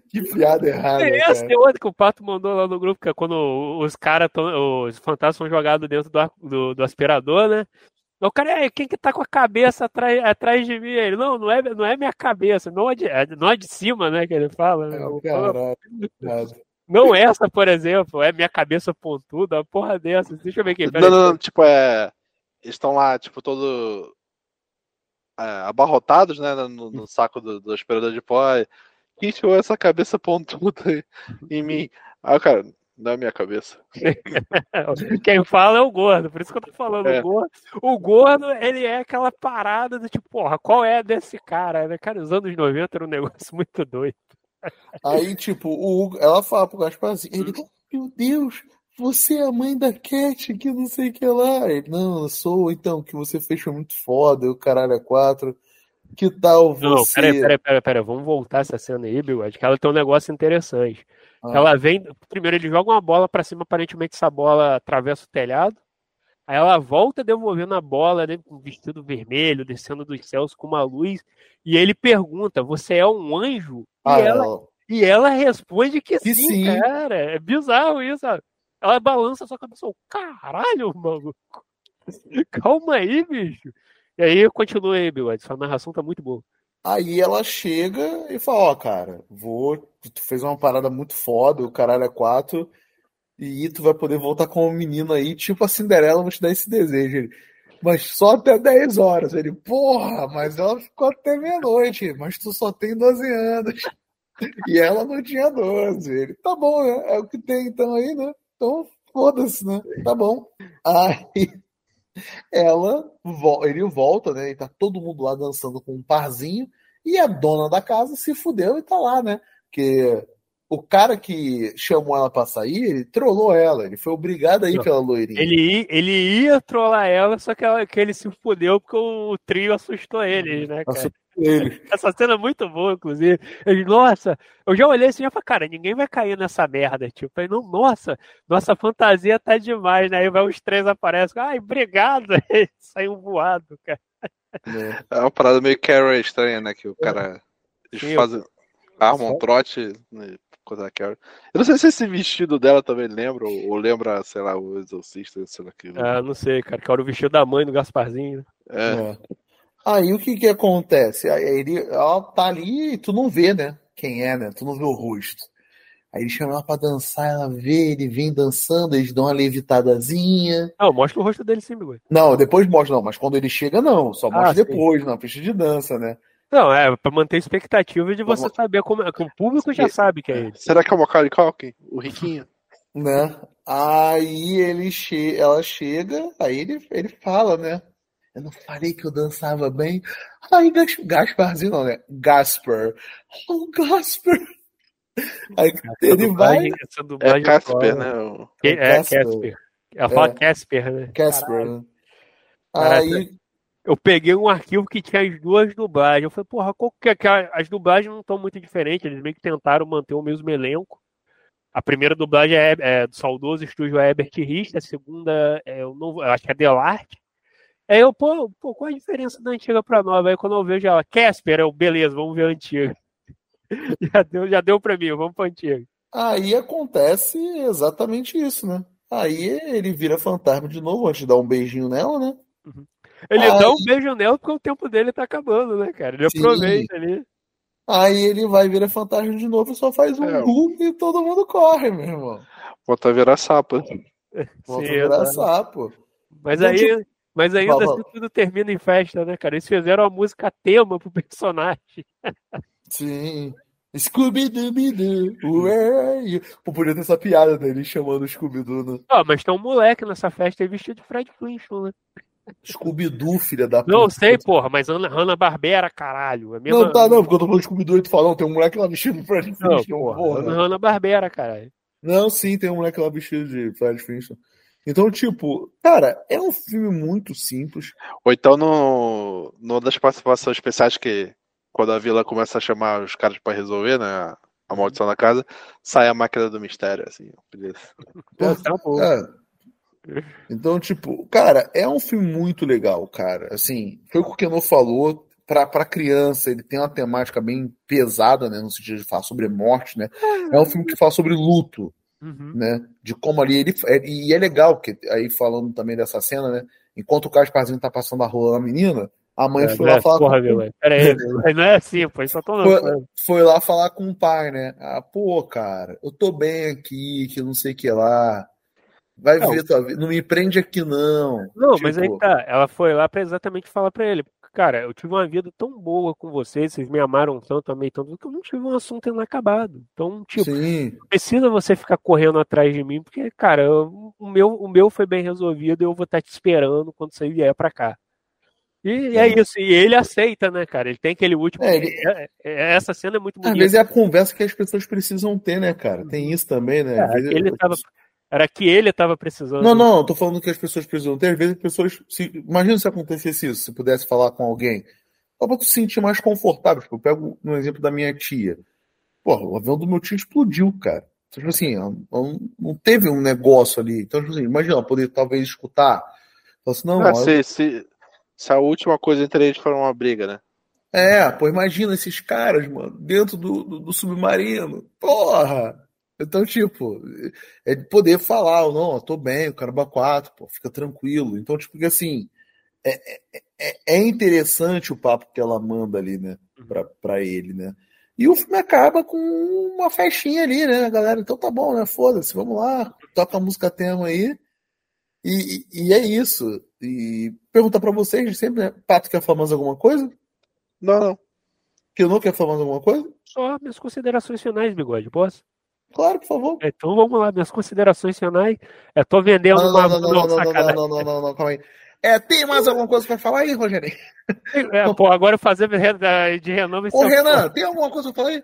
Que piada errada, É essa, tem outra que o Pato mandou lá no grupo, que é quando os caras, os fantasmas são jogados dentro do, do, do aspirador, né? O cara, é, quem que tá com a cabeça atrás, atrás de mim? Ele, não, não é, não é minha cabeça, não é de, é- não é de cima, né, que ele fala. né? É, caralho, errado. Não essa, por exemplo, é minha cabeça pontuda, uma porra dessa. Deixa eu ver aqui. Não, não, não, tipo, é. Eles estão lá, tipo, todo. é, abarrotados, né, no, no saco do, do aspirador de pó. e, Quem enfiou essa cabeça pontuda em mim? Ah, cara, não é minha cabeça. Quem fala é o gordo, por isso que eu tô falando. É. O, gordo, o gordo, ele é aquela parada do tipo, porra, qual é desse cara? Cara, os anos 90 era um negócio muito doido. Aí, tipo, o Hugo, ela fala pro Gasparzinho, ele, meu Deus, você é a mãe da Cat, que não sei o que lá. Ele, não, eu sou, então, que você fez muito foda, o caralho é quatro. Que tal Não, você? peraí, peraí, peraí, peraí, vamos voltar essa cena aí, Bigode, que ela tem um negócio interessante. Ah. Ela vem, primeiro ele joga uma bola pra cima, aparentemente essa bola atravessa o telhado. Aí ela volta devolvendo a bola, né, com vestido vermelho, descendo dos céus com uma luz. E ele pergunta: Você é um anjo? E, Ah, ela, ela- e ela responde que, Que sim, sim. cara. É bizarro isso. sabe? Ela balança a sua cabeça. "Ô, Caralho, maluco. Calma aí, bicho. E aí continua aí, Bigode. Sua narração tá muito boa. Aí ela chega e fala, ó, cara, vou, tu fez uma parada muito foda, o caralho é quatro, e tu vai poder voltar como menino aí, tipo a Cinderela, vou te dar esse desejo. Ele, mas só até 10 horas. Ele, porra, mas ela ficou até meia-noite, mas tu só tem 12 anos. E ela não tinha 12. Ele, tá bom, né? É o que tem então aí, né? Então, foda-se, né? Tá bom. Aí ela, ele volta, né? E tá todo mundo lá dançando com um parzinho. E a dona da casa se fudeu e tá lá, né? Porque o cara que chamou ela pra sair, ele trollou ela. Ele foi obrigado a ir pela loirinha. Ele, ia- ele ia trollar ela, só que, ela- que ele se fudeu porque o trio assustou ele, né, cara? Assustou ele. Essa cena é muito boa, inclusive. Ele, nossa, eu já olhei assim e falei, cara, ninguém vai cair nessa merda. Tipo, aí, não, nossa, nossa fantasia tá demais, né? Aí vai os três aparecem, ai, obrigado. Saiu voado, cara. né? É uma parada meio Carol estranha, né? Que o cara. Eles Sim, fazem. Armam um trote né, contra a Carol. Eu não sei se esse vestido dela também lembra, ou, ou lembra, sei lá, o Exorcista, sei lá que. Ah, não sei, cara, que era o vestido da mãe do Gasparzinho. né? É. É. Aí o que que acontece? Aí ele, ela tá ali e tu não vê, né? Quem é, né? Tu não vê o rosto. Aí ele chama ela pra dançar, ela vê, ele vem dançando, eles dão uma levitadazinha. Não, mostra o rosto dele sim, Bigode. Não, depois mostra, não, mas quando ele chega, não, só mostra Ah, sim. depois, na pista de dança, né? Não, é pra manter a expectativa de você Vamos- saber como. Que o público já sabe que é ele. Será que é o Macaulay Culkin? O riquinho? Né? Aí ele che ela chega, aí ele, ele fala, né? Eu não falei que eu dançava bem. Aí Gas Gasparzinho não, né? Gasper. Oh, Gasper. Aí ele vai. É Casper, né? O... É, é Casper. Ela fala é. Casper, né? Casper, né? Aí. Eu peguei um arquivo que tinha as duas dublagens. Eu falei, porra, qual que é? As dublagens não estão muito diferentes. Eles meio que tentaram manter o mesmo elenco. A primeira dublagem é, é do saudoso estúdio Herbert Richter, a segunda é o novo, acho que é Delarte. Aí eu, pô, pô, qual a diferença da antiga pra nova? Aí quando eu vejo ela, Casper, eu, beleza, vamos ver a antiga. já, deu, já deu pra mim, vamos pra antiga. Aí acontece exatamente isso, né? Aí ele vira fantasma de novo, antes de dar um beijinho nela, né? Uhum. Ele Aí... dá um beijo nela porque o tempo dele tá acabando, né, cara? Ele Sim. aproveita ali. Aí ele vai virar fantasma de novo e só faz um é. e todo mundo corre, meu irmão. Volta a virar sapo. Volta Sim, a virar sapo. Mas então, aí, tipo... mas ainda assim tudo termina em festa, né, cara? Eles fizeram a música tema pro personagem. Sim. Scooby-Dooby-Doo, where are you? Pô, podia ter essa piada dele chamando o Scooby-Doo, né? Ah, mas tem um moleque nessa festa aí vestido de Fred Flintstone, né? Scooby-Doo, filha da puta. Não sei, porra, mas Hanna-Barbera, caralho. É mesma... Não, tá, não, porque eu tô falando de Scooby-Doo e tu fala, não, tem um moleque lá vestido de Fred Flintstone. Não, porra, Hanna-Barbera, caralho. Não, sim, tem um moleque lá vestido de Fred Flintstone. Então, tipo, cara, é um filme muito simples. Ou então no, no das participações especiais que quando a vila começa a chamar os caras para resolver, né? A maldição da casa, sai a máquina do mistério, assim. Pô, tá bom. É. Então, tipo, cara, é um filme muito legal, cara. Assim, foi o que o Keno falou. Pra, pra criança, ele tem uma temática bem pesada, né? No sentido de falar sobre morte, né? É um filme que fala sobre luto, uhum. né? De como ali ele. É, e é legal, que aí falando também dessa cena, né? Enquanto o Gasparzinho tá passando a rua na menina, a mãe é, foi lá é, falar porra, com... Meu, Pera aí, não é assim, pô, só tô foi, foi lá falar com o pai, né? Ah, pô, cara, eu tô bem aqui, que não sei o que lá. Vai não. ver tua vida. Não me prende aqui, não. Não, tipo... mas aí tipo tá. Ela foi lá pra exatamente falar pra ele. Cara, eu tive uma vida tão boa com vocês, vocês me amaram tanto, amei tanto, que eu não tive um assunto inacabado. Então, tipo, Sim. precisa você ficar correndo atrás de mim, porque, cara, eu, o, meu, o meu foi bem resolvido e eu vou estar te esperando quando você vier pra cá. E é isso, e ele aceita, né, cara? Ele tem aquele último. É, ele... É, é, essa cena é muito bonita. Às vezes é a conversa que as pessoas precisam ter, né, cara? Tem isso também, né? É, ele tava... Era que ele estava precisando. Não, não, tô falando que as pessoas precisam ter. Às vezes as pessoas. Se... Imagina se acontecesse isso, se pudesse falar com alguém. Só pra tu se sentir mais confortável. Tipo, eu pego um exemplo da minha tia. Porra, o avião do meu tio explodiu, cara. Então, tipo assim, não teve um negócio ali. Então, tipo assim, imagina, poder talvez escutar. Assim, não, ah, se, se, se a última coisa entre eles for uma briga, né? É, pô, imagina esses caras, mano, dentro do, do, do submarino. Porra! Então, tipo, é de poder falar, ou não, tô bem, o caramba 4, pô, fica tranquilo. Então, tipo, assim, é, é, é, é interessante o papo que ela manda ali, né, pra, pra ele, né. E o filme acaba com uma festinha ali, né, galera? Então tá bom, né? Foda-se, vamos lá, toca a música tema aí. E, e, é isso. E perguntar para vocês sempre, né? Pato quer falar mais alguma coisa? Não, não. Que não quer falar mais alguma coisa? Só minhas considerações finais, bigode, posso? Claro, por favor. Então vamos lá, minhas considerações finais. É, tô vendendo não, uma. Não, não, não, não, não, não, não, não, não, calma aí. É, tem mais alguma coisa para falar aí, Rogério? É, pô, agora fazer de renome. Ô, Renan, tem alguma coisa para falar aí?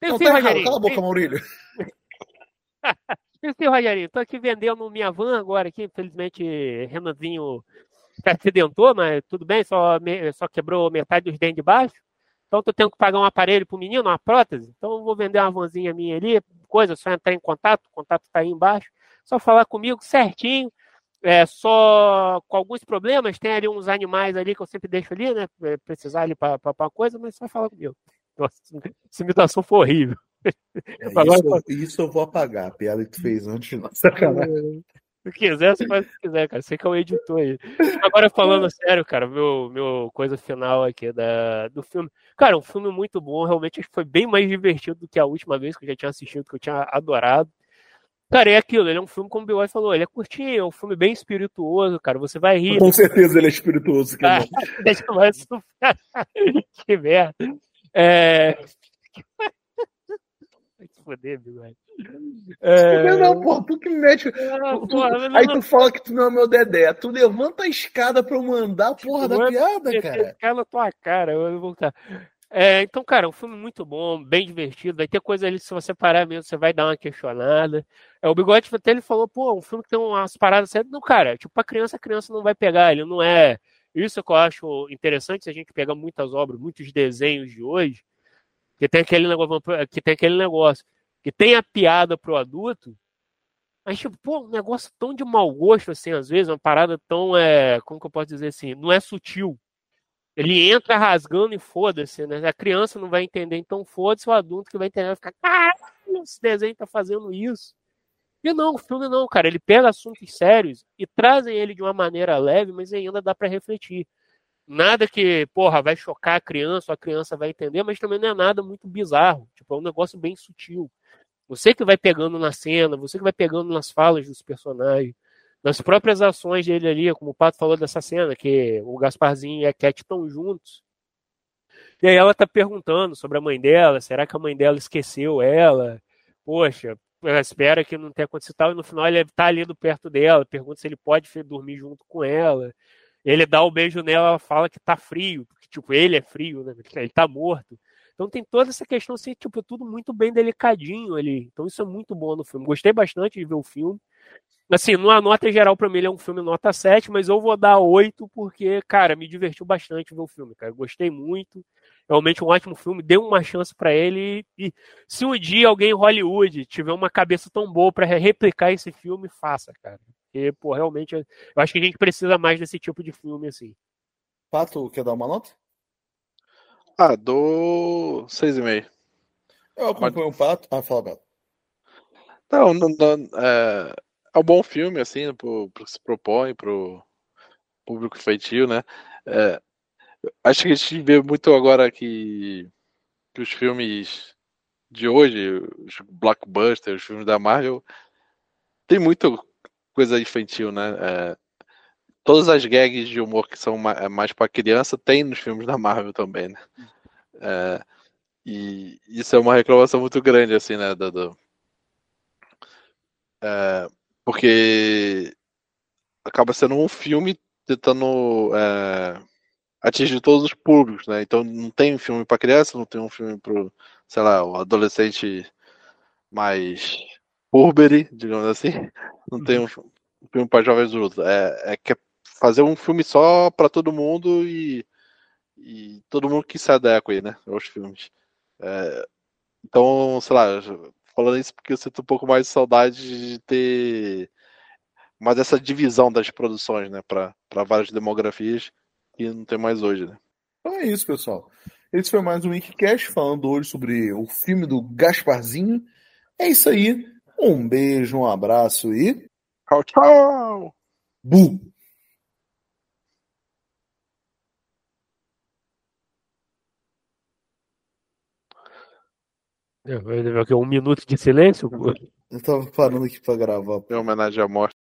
Tem não, sim, tá Rogério. Cala a boca, Maurílio. Sim, Rogério, tô aqui vendendo minha van agora aqui, infelizmente Renanzinho se acidentou, mas tudo bem, só, só quebrou metade dos dentes de baixo. Então tô tendo que pagar um aparelho pro menino, uma prótese. Então vou vender uma vanzinha minha ali, coisa, só entrar em contato, o contato tá aí embaixo. Só falar comigo certinho. É, só com alguns problemas, tem ali uns animais ali que eu sempre deixo ali, né? É, precisar ali para uma coisa, mas só falar comigo. Nossa, essa imitação foi horrível. É, isso, isso, eu vou apagar, a piada que tu fez antes. Sacanagem. Se quiser, você faz o que quiser, cara. Você que é o editor aí. Agora, falando sério, cara, meu, meu coisa final aqui da, do filme. Cara, um filme muito bom. Realmente foi bem mais divertido do que a última vez que eu já tinha assistido, que eu tinha adorado. Cara, é aquilo, ele é um filme, como o Bill falou, ele é curtinho, é um filme bem espirituoso, cara. Você vai rir. Com certeza ele é espirituoso. Que, deixa eu que merda. É foder, bigode. É... Não, porra, tu que me mete. Ah, tu, porra. Aí tu fala que tu não é meu Dedé. Tu levanta a escada pra eu mandar a porra da piada, cara. Na tua cara, eu vou voltar. É, então, cara, um filme muito bom, bem divertido. Vai ter coisa ali, se você parar mesmo, você vai dar uma questionada. É, o Bigode até ele falou, pô, um filme que tem umas paradas certas. Não, cara, tipo, pra criança, a criança não vai pegar, ele não é. Isso que eu acho interessante se a gente pegar muitas obras, muitos desenhos de hoje, que tem aquele negócio, que tem aquele negócio, que tem a piada pro adulto, mas, tipo, pô, um negócio tão de mau gosto, assim, às vezes, uma parada tão, é, como que eu posso dizer assim, não é sutil ele entra rasgando e foda-se, né? A criança não vai entender, então foda-se o adulto que vai entender, vai ficar, caralho, esse desenho tá fazendo isso. E não, o filme não, cara, ele pega assuntos sérios e trazem ele de uma maneira leve, mas ainda dá para refletir. Nada que, porra, vai chocar a criança, a criança vai entender, mas também não é nada muito bizarro. Tipo, é um negócio bem sutil. Você que vai pegando na cena, você que vai pegando nas falas dos personagens nas próprias ações dele ali, como o Pato falou dessa cena, que o Gasparzinho e a Cat estão juntos. E aí ela tá perguntando sobre a mãe dela, será que a mãe dela esqueceu ela? Poxa, ela espera que não tenha acontecido tal, e no final ele tá ali do perto dela, pergunta se ele pode dormir junto com ela. Ele dá o um beijo nela, ela fala que tá frio, porque tipo, ele é frio, né? Ele tá morto. Então tem toda essa questão assim, tipo, tudo muito bem delicadinho ali. Então isso é muito bom no filme. Gostei bastante de ver o filme. Assim, numa nota geral, para mim, ele é um filme nota 7, mas eu vou dar 8 porque, cara, me divertiu bastante ver o filme, cara. Gostei muito. Realmente um ótimo filme. Dê uma chance para ele. E se um dia alguém em Hollywood tiver uma cabeça tão boa para replicar esse filme, faça, cara. Porque, pô, realmente, eu acho que a gente precisa mais desse tipo de filme, assim. Pato, quer dar uma nota? Ah, dou 6,5. Eu acompanho o Pato. Ah, fala, Pato. Não, não, não é é um bom filme, assim, pro, pro que se propõe, pro público feitio, né? É, acho que a gente vê muito agora que, que os filmes de hoje, os blockbusters, os filmes da Marvel, tem muita coisa infantil, né? É, todas as gags de humor que são mais, para criança tem nos filmes da Marvel também, né? É, e isso é uma reclamação muito grande, assim, né? Do, do é, porque acaba sendo um filme tentando é, atingir todos os públicos, né? Então não tem um filme para criança, não tem um filme para, sei lá, o adolescente mais Burberry, digamos assim, não tem um, um filme para jovens adultos. É, é que é fazer um filme só para todo mundo e, e todo mundo que se adequa né, aos filmes. É, então, sei lá, falando isso porque eu sinto um pouco mais de saudade de ter mais essa divisão das produções, né, para várias demografias que não tem mais hoje, né. Então é isso, pessoal. Esse foi mais um Wikicast falando hoje sobre o filme do Gasparzinho. É isso aí. Um beijo, um abraço e. Tchau, tchau! Bu! Um minuto de silêncio? Eu tava parando aqui pra gravar. Em homenagem à morte.